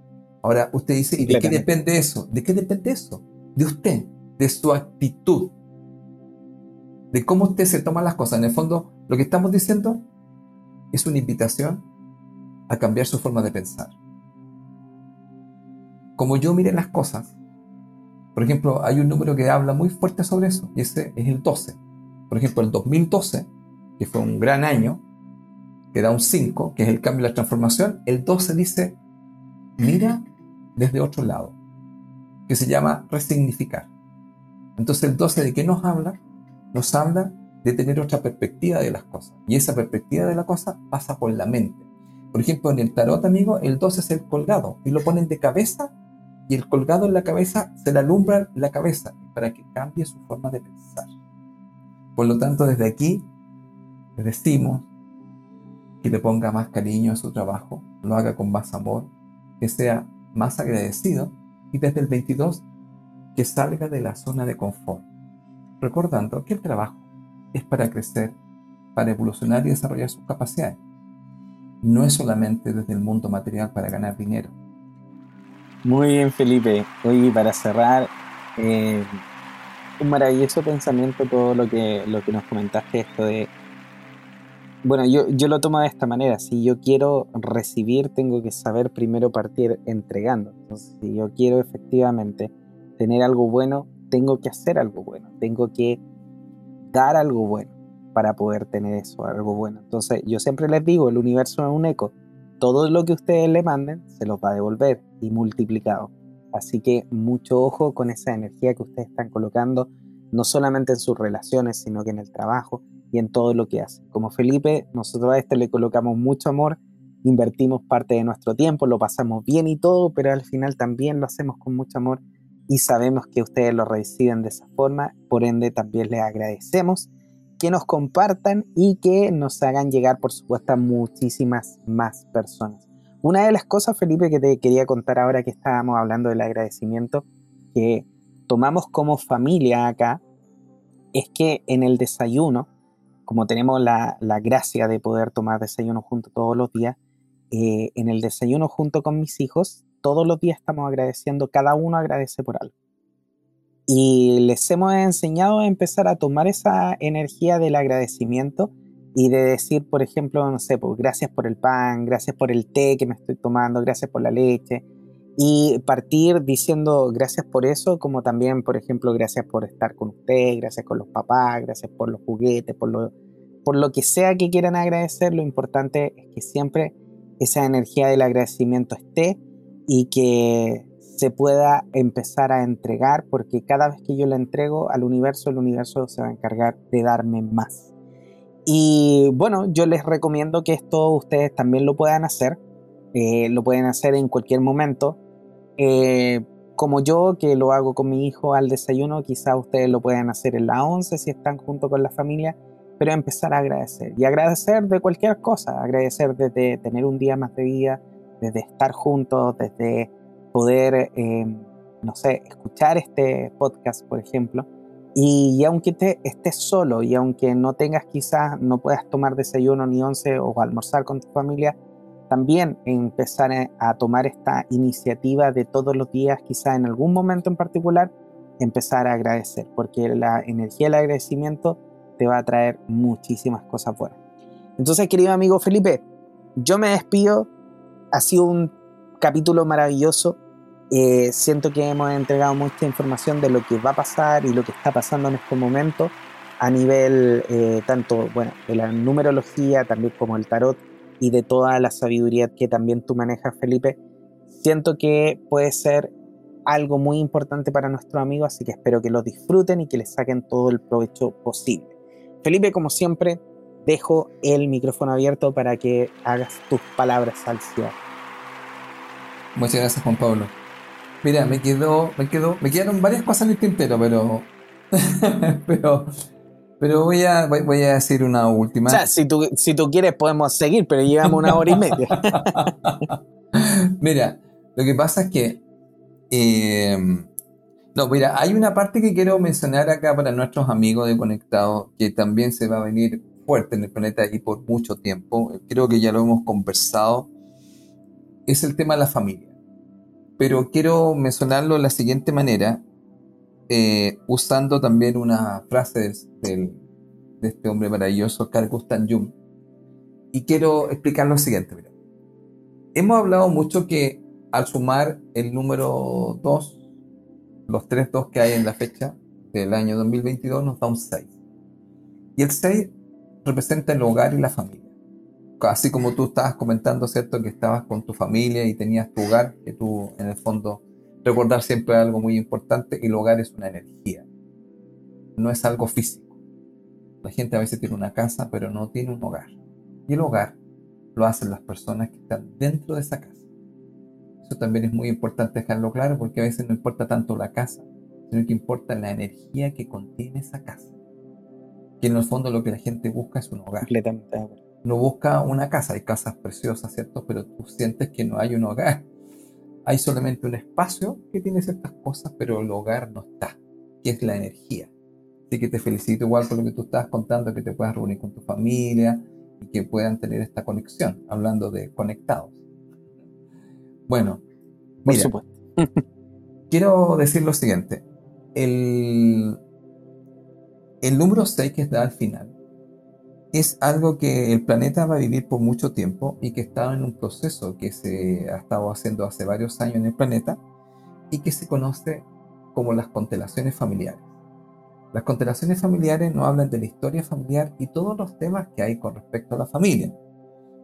Ahora usted dice, ¿y de qué depende eso? ¿De qué depende eso? De usted, de su actitud, de cómo usted se toma las cosas. En el fondo, lo que estamos diciendo es una invitación a cambiar su forma de pensar. Como yo mire las cosas, por ejemplo, hay un número que habla muy fuerte sobre eso, y ese es el 12. Por ejemplo, el 2012, que fue un gran año, que da un 5, que es el cambio y la transformación, el 12 dice, mira desde otro lado, que se llama resignificar. Entonces el 12 de qué nos habla? Nos habla de tener otra perspectiva de las cosas. Y esa perspectiva de la cosa pasa por la mente. Por ejemplo, en el tarot, amigo, el 12 es el colgado y lo ponen de cabeza y el colgado en la cabeza se le alumbra la cabeza para que cambie su forma de pensar. Por lo tanto, desde aquí le decimos que le ponga más cariño a su trabajo, lo haga con más amor, que sea más agradecido y desde el 22 que salga de la zona de confort, recordando que el trabajo es para crecer, para evolucionar y desarrollar sus capacidades. No es solamente desde el mundo material para ganar dinero. Muy bien, Felipe. Hoy para cerrar, eh, un maravilloso pensamiento todo lo que, lo que nos comentaste, esto de... Bueno, yo, yo lo tomo de esta manera, si yo quiero recibir, tengo que saber primero partir entregando. Si yo quiero efectivamente tener algo bueno, tengo que hacer algo bueno, tengo que dar algo bueno para poder tener eso, algo bueno. Entonces, yo siempre les digo, el universo es un eco. Todo lo que ustedes le manden se los va a devolver y multiplicado. Así que mucho ojo con esa energía que ustedes están colocando, no solamente en sus relaciones, sino que en el trabajo y en todo lo que hacen. Como Felipe, nosotros a este le colocamos mucho amor, invertimos parte de nuestro tiempo, lo pasamos bien y todo, pero al final también lo hacemos con mucho amor y sabemos que ustedes lo reciben de esa forma, por ende también les agradecemos que nos compartan y que nos hagan llegar, por supuesto, a muchísimas más personas. Una de las cosas, Felipe, que te quería contar ahora que estábamos hablando del agradecimiento, que tomamos como familia acá es que en el desayuno, como tenemos la, gracia de poder tomar desayuno juntos todos los días, eh, en el desayuno junto con mis hijos, todos los días estamos agradeciendo, cada uno agradece por algo. Y les hemos enseñado a empezar a tomar esa energía del agradecimiento y de decir, por ejemplo, no sé, pues gracias por el pan, gracias por el té que me estoy tomando, gracias por la leche. Y partir diciendo gracias por eso, como también, por ejemplo, gracias por estar con usted, gracias con los papás, gracias por los juguetes, por lo, por lo que sea que quieran agradecer. Lo importante es que siempre esa energía del agradecimiento esté y que se pueda empezar a entregar, porque cada vez que yo la entrego al universo, el universo se va a encargar de darme más. Y bueno, yo les recomiendo que esto ustedes también lo puedan hacer, eh, lo pueden hacer en cualquier momento. Eh, como yo, que lo hago con mi hijo al desayuno, quizá ustedes lo puedan hacer en la 11 si están junto con la familia, pero empezar a agradecer. Y agradecer de cualquier cosa, agradecer desde tener un día más de vida, desde estar juntos, desde poder, eh, no sé, escuchar este podcast, por ejemplo. Y, aunque te, estés solo y aunque no tengas quizás, no puedas tomar desayuno ni once o almorzar con tu familia, también empezar a tomar esta iniciativa de todos los días, quizás en algún momento en particular, empezar a agradecer, porque la energía del agradecimiento te va a traer muchísimas cosas buenas. Entonces, querido amigo Felipe, yo me despido. Ha sido un capítulo maravilloso. Eh, siento que hemos entregado mucha información de lo que va a pasar y lo que está pasando en este momento a nivel eh, tanto bueno, de la numerología, también como el tarot y de toda la sabiduría que también tú manejas, Felipe. Siento que puede ser algo muy importante para nuestros amigos, así que espero que lo disfruten y que les saquen todo el provecho posible. Felipe, como siempre, dejo el micrófono abierto para que hagas tus palabras al cierre. Muchas gracias, Juan Pablo. Mira, me quedó, me quedó, me quedaron varias cosas en el tintero, pero, pero, pero voy a, voy, a decir una última. O sea, si tú, si tú quieres podemos seguir, pero llevamos una hora y media. mira, lo que pasa es que, eh, no, mira, hay una parte que quiero mencionar acá para nuestros amigos de Conectado, que también se va a venir fuerte en el planeta y por mucho tiempo. Creo que ya lo hemos conversado. Es el tema de la familia pero quiero mencionarlo de la siguiente manera, eh, usando también una frase de, este hombre maravilloso, Carl Gustav Jung. Y quiero explicar lo siguiente. Hemos hablado mucho que al sumar el número 2, los tres 2 que hay en la fecha del año 2022, nos da un 6. Y el 6 representa el hogar y la familia así como tú estabas comentando, ¿cierto? Que estabas con tu familia y tenías tu hogar, que tú en el fondo recordar siempre algo muy importante, el hogar es una energía, no es algo físico. La gente a veces tiene una casa, pero no tiene un hogar. Y el hogar lo hacen las personas que están dentro de esa casa. Eso también es muy importante dejarlo claro porque a veces no importa tanto la casa, sino que importa la energía que contiene esa casa. Que en el fondo lo que la gente busca es un hogar. No busca una casa, hay casas preciosas, ¿cierto? Pero tú sientes que no hay un hogar. Hay solamente un espacio que tiene ciertas cosas, pero el hogar no está, que es la energía. Así que te felicito igual por lo que tú estás contando, que te puedas reunir con tu familia y que puedan tener esta conexión, hablando de conectados. Bueno, por supuesto. quiero decir lo siguiente. El, el número 6 que está al final es algo que el planeta va a vivir por mucho tiempo y que está en un proceso que se ha estado haciendo hace varios años en el planeta y que se conoce como las constelaciones familiares. Las constelaciones familiares nos hablan de la historia familiar y todos los temas que hay con respecto a la familia.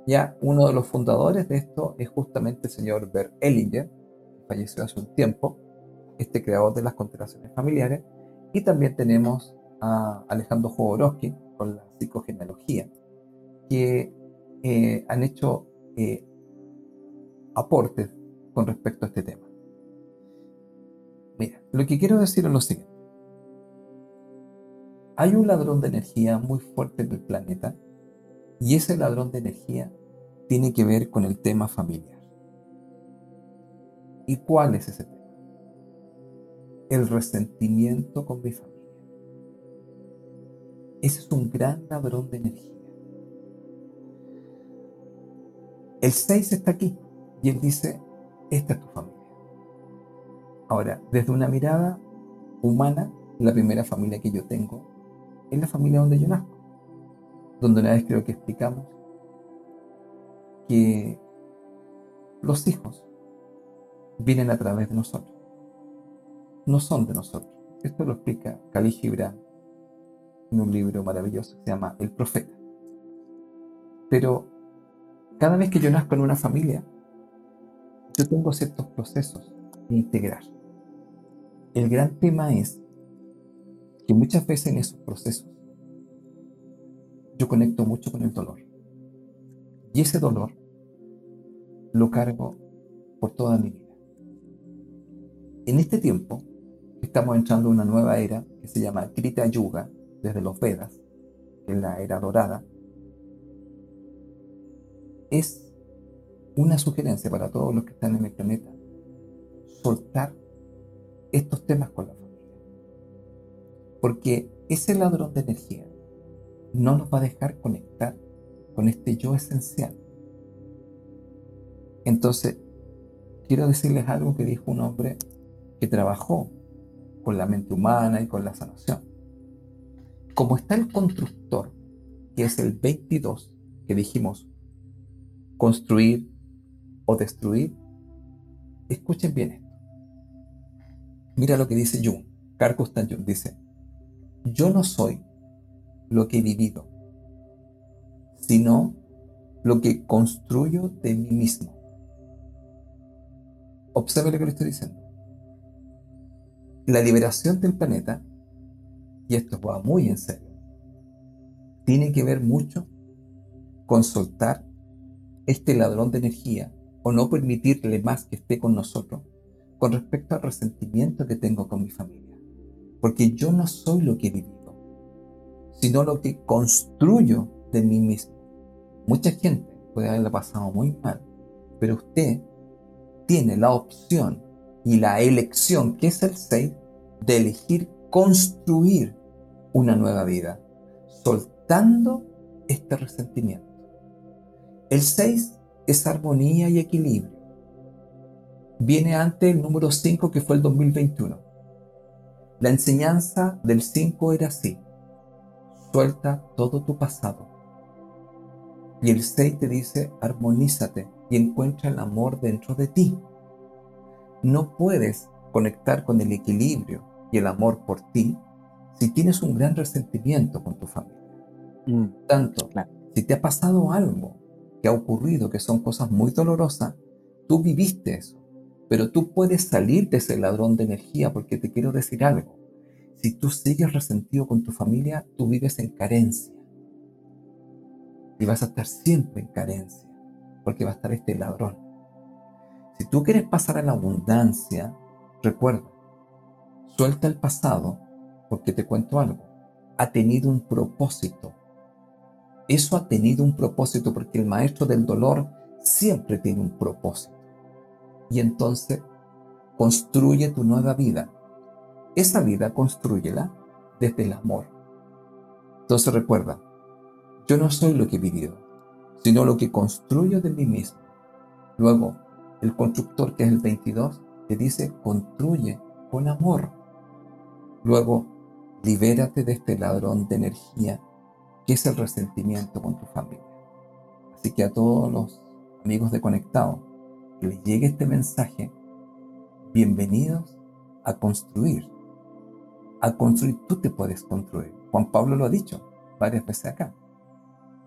Ya uno de los fundadores de esto es justamente el señor Bert Ellinger, que falleció hace un tiempo, este creador de las constelaciones familiares, y también tenemos a Alejandro Jodorowsky, la psicogenealogía, que eh, han hecho eh, aportes con respecto a este tema. Mira, lo que quiero decir es lo siguiente. Hay un ladrón de energía muy fuerte en el planeta y ese ladrón de energía tiene que ver con el tema familiar. ¿Y cuál es ese tema? el resentimiento con mi familia. Ese es un gran ladrón de energía. El 6 está aquí y él dice, esta es tu familia. Ahora, desde una mirada humana, la primera familia que yo tengo es la familia donde yo nazco. Donde una vez creo que explicamos que los hijos vienen a través de nosotros. No son de nosotros. Esto lo explica Khalil Gibran en un libro maravilloso que se llama El Profeta. Pero cada vez que yo nazco en una familia, yo tengo ciertos procesos de integrar. El gran tema es que muchas veces en esos procesos yo conecto mucho con el dolor. Y ese dolor lo cargo por toda mi vida. En este tiempo estamos entrando en una nueva era que se llama Krita Yuga, desde los Vedas, es la era dorada. Es una sugerencia para todos los que están en el planeta, soltar estos temas con la familia. Porque ese ladrón de energía no nos va a dejar conectar con este yo esencial. Entonces, quiero decirles algo que dijo un hombre que trabajó con la mente humana y con la sanación. Como está el constructor, que es el 22, que dijimos construir o destruir, escuchen bien esto. Mira lo que dice Jung, Carl Gustav Jung, dice, yo no soy lo que he vivido, sino lo que construyo de mí mismo. Observe lo que le estoy diciendo. La liberación del planeta, y esto va muy en serio, tiene que ver mucho con soltar este ladrón de energía o no permitirle más que esté con nosotros con respecto al resentimiento que tengo con mi familia. Porque yo no soy lo que he vivido, sino lo que construyo de mí mismo. Mucha gente puede haberla pasado muy mal, pero usted tiene la opción y la elección, que es el 6, de elegir construir una nueva vida, soltando este resentimiento. El 6 es armonía y equilibrio. Viene antes el número 5 que fue el 2021. La enseñanza del 5 era así. Suelta todo tu pasado. Y el 6 te dice, armonízate y encuentra el amor dentro de ti. No puedes conectar con el equilibrio y el amor por ti si tienes un gran resentimiento con tu familia. Mm, Tanto, si te ha pasado algo que ha ocurrido, que son cosas muy dolorosas, tú viviste eso, pero tú puedes salir de ese ladrón de energía porque te quiero decir algo. Si tú sigues resentido con tu familia, tú vives en carencia. Y vas a estar siempre en carencia porque va a estar este ladrón. Si tú quieres pasar a la abundancia, recuerda, suelta el pasado, porque te cuento algo, ha tenido un propósito. Eso ha tenido un propósito porque el maestro del dolor siempre tiene un propósito. Y entonces construye tu nueva vida. Esa vida construyela desde el amor. Entonces recuerda, yo no soy lo que he vivido, sino lo que construyo de mí mismo. Luego, el constructor, que es el 22, te dice, construye con amor. Luego, libérate de este ladrón de energía, que es el resentimiento con tu familia. Así que a todos los amigos de Conectado, que les llegue este mensaje, bienvenidos a construir. A construir, tú te puedes construir. Juan Pablo lo ha dicho varias veces acá.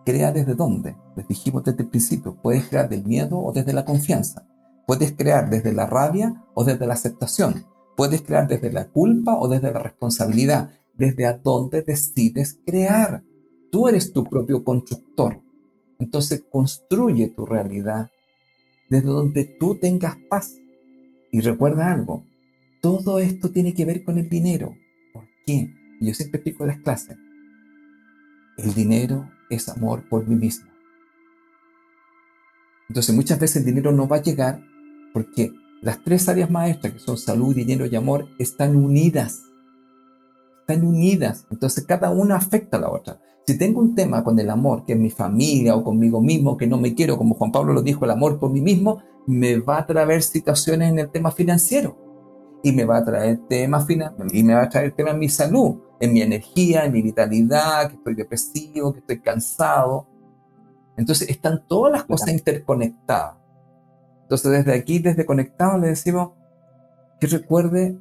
Crea desde dónde. Les dijimos desde el principio, puedes crear del miedo o desde la confianza. Puedes crear desde la rabia o desde la aceptación. Puedes crear desde la culpa o desde la responsabilidad. Desde a dónde decides crear. Tú eres tu propio constructor. Entonces construye tu realidad desde donde tú tengas paz. Y recuerda algo, todo esto tiene que ver con el dinero. ¿Por qué? Yo siempre explico en las clases. El dinero es amor por mí mismo. Entonces muchas veces el dinero no va a llegar porque las tres áreas maestras, que son salud, dinero y amor, están unidas. Están unidas. Entonces cada una afecta a la otra. Si tengo un tema con el amor, que es mi familia o conmigo mismo, que no me quiero, como Juan Pablo lo dijo, el amor por mí mismo, me va a traer situaciones en el tema financiero. Y me va a traer temas y me va a traer temas en mi salud, en mi energía, en mi vitalidad, que estoy depresivo, que estoy cansado. Entonces están todas las cosas interconectadas. Entonces desde aquí, desde conectado, le decimos que recuerde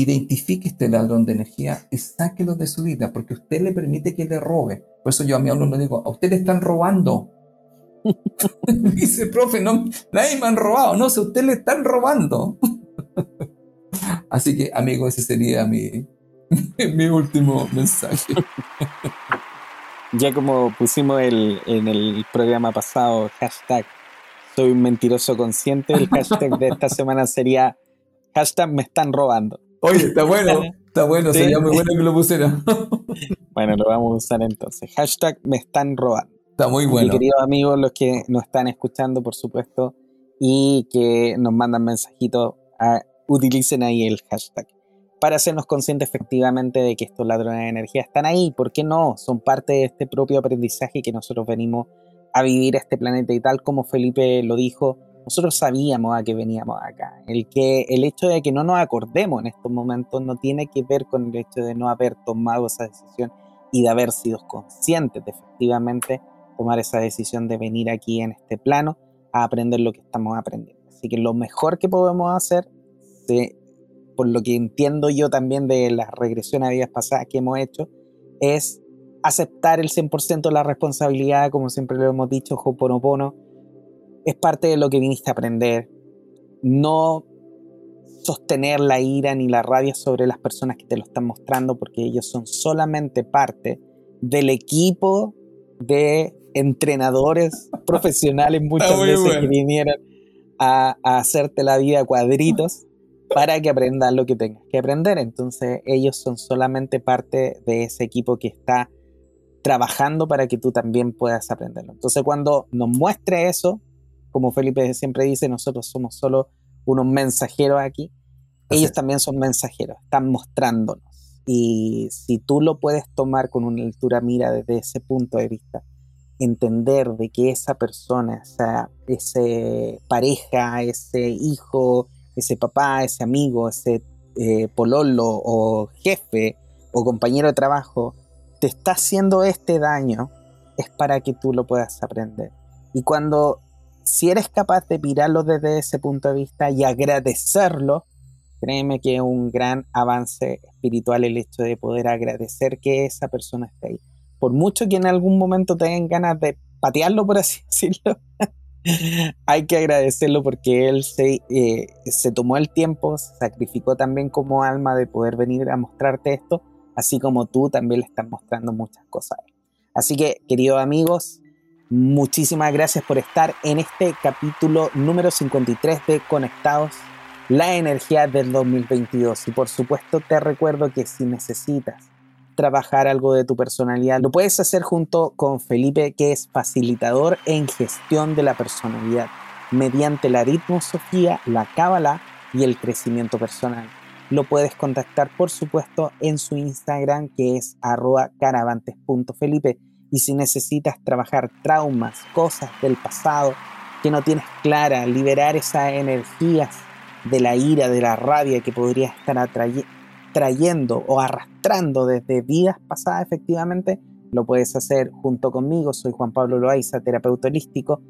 identifique este ladrón de energía y sáquelo de su vida, porque usted le permite que le robe. Por eso yo a mi alumno le digo, a usted le están robando. Dice, profe, no, nadie me han robado. No, si a usted le están robando. Así que, amigo, ese sería mi, mi último mensaje. ya como pusimos el, en el programa pasado, hashtag soy un mentiroso consciente, el hashtag de esta semana sería hashtag me están robando. Oye, está bueno, está bueno, sería muy bueno que lo pusiera. bueno, lo vamos a usar entonces. Hashtag me están robando. Está muy bueno. Mi queridos amigos, los que nos están escuchando, por supuesto, y que nos mandan mensajitos, utilicen ahí el hashtag para hacernos conscientes efectivamente de que estos ladrones de energía están ahí. ¿Por qué no? Son parte de este propio aprendizaje que nosotros venimos a vivir este planeta y tal como Felipe lo dijo, nosotros sabíamos a qué veníamos acá. El, que, el hecho de que no nos acordemos en estos momentos no tiene que ver con el hecho de no haber tomado esa decisión y de haber sido conscientes de efectivamente tomar esa decisión de venir aquí en este plano a aprender lo que estamos aprendiendo. Así que lo mejor que podemos hacer, por lo que entiendo yo también de las regresiones a vidas pasadas que hemos hecho, es aceptar el 100% de la responsabilidad, como siempre lo hemos dicho, Hoponopono, es parte de lo que viniste a aprender. No sostener la ira ni la rabia sobre las personas que te lo están mostrando, porque ellos son solamente parte del equipo de entrenadores profesionales muchas veces que vinieron a, a, hacerte la vida cuadritos para que aprendas lo que tengas que aprender. Entonces ellos son solamente parte de ese equipo que está trabajando para que tú también puedas aprenderlo. Entonces cuando nos muestre eso, como Felipe siempre dice, nosotros somos solo unos mensajeros aquí, ellos también son mensajeros, están mostrándonos. Y si tú lo puedes tomar con una altura mira desde ese punto de vista, entender de que esa persona, esa ese pareja, ese hijo, ese papá, ese amigo, ese eh, pololo o jefe o compañero de trabajo, te está haciendo este daño, es para que tú lo puedas aprender. Y cuando, si eres capaz de mirarlo desde ese punto de vista y agradecerlo, créeme que es un gran avance espiritual el hecho de poder agradecer que esa persona esté ahí. Por mucho que en algún momento tengan ganas de patearlo, por así decirlo, hay que agradecerlo porque él se, eh, se tomó el tiempo, se sacrificó también como alma de poder venir a mostrarte esto así como tú también le estás mostrando muchas cosas. Así que, queridos amigos, muchísimas gracias por estar en este capítulo número 53 de Conectados, la energía del 2022. Y por supuesto te recuerdo que si necesitas trabajar algo de tu personalidad, lo puedes hacer junto con Felipe, que es facilitador en gestión de la personalidad, mediante la ritmosofía, la cábala y el crecimiento personal lo puedes contactar por supuesto en su Instagram que es arroba caravantes.felipe y si necesitas trabajar traumas, cosas del pasado que no tienes clara, liberar esas energías de la ira, de la rabia que podrías estar trayendo o arrastrando desde vidas pasadas efectivamente, lo puedes hacer junto conmigo. Soy Juan Pablo Loaiza, terapeuta holístico.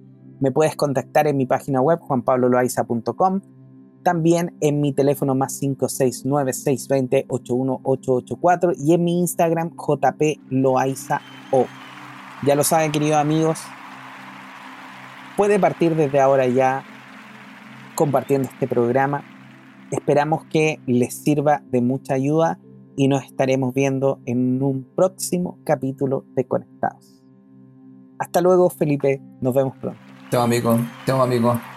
Me puedes contactar en mi página web juanpabloloaiza.com también en mi teléfono más 569-620-81884 y en mi Instagram jploaizao. Ya lo saben, queridos amigos, puede partir desde ahora ya compartiendo este programa. Esperamos que les sirva de mucha ayuda y nos estaremos viendo en un próximo capítulo de Conectados. Hasta luego, Felipe. Nos vemos pronto. Chao, amigo. Chao, amigo.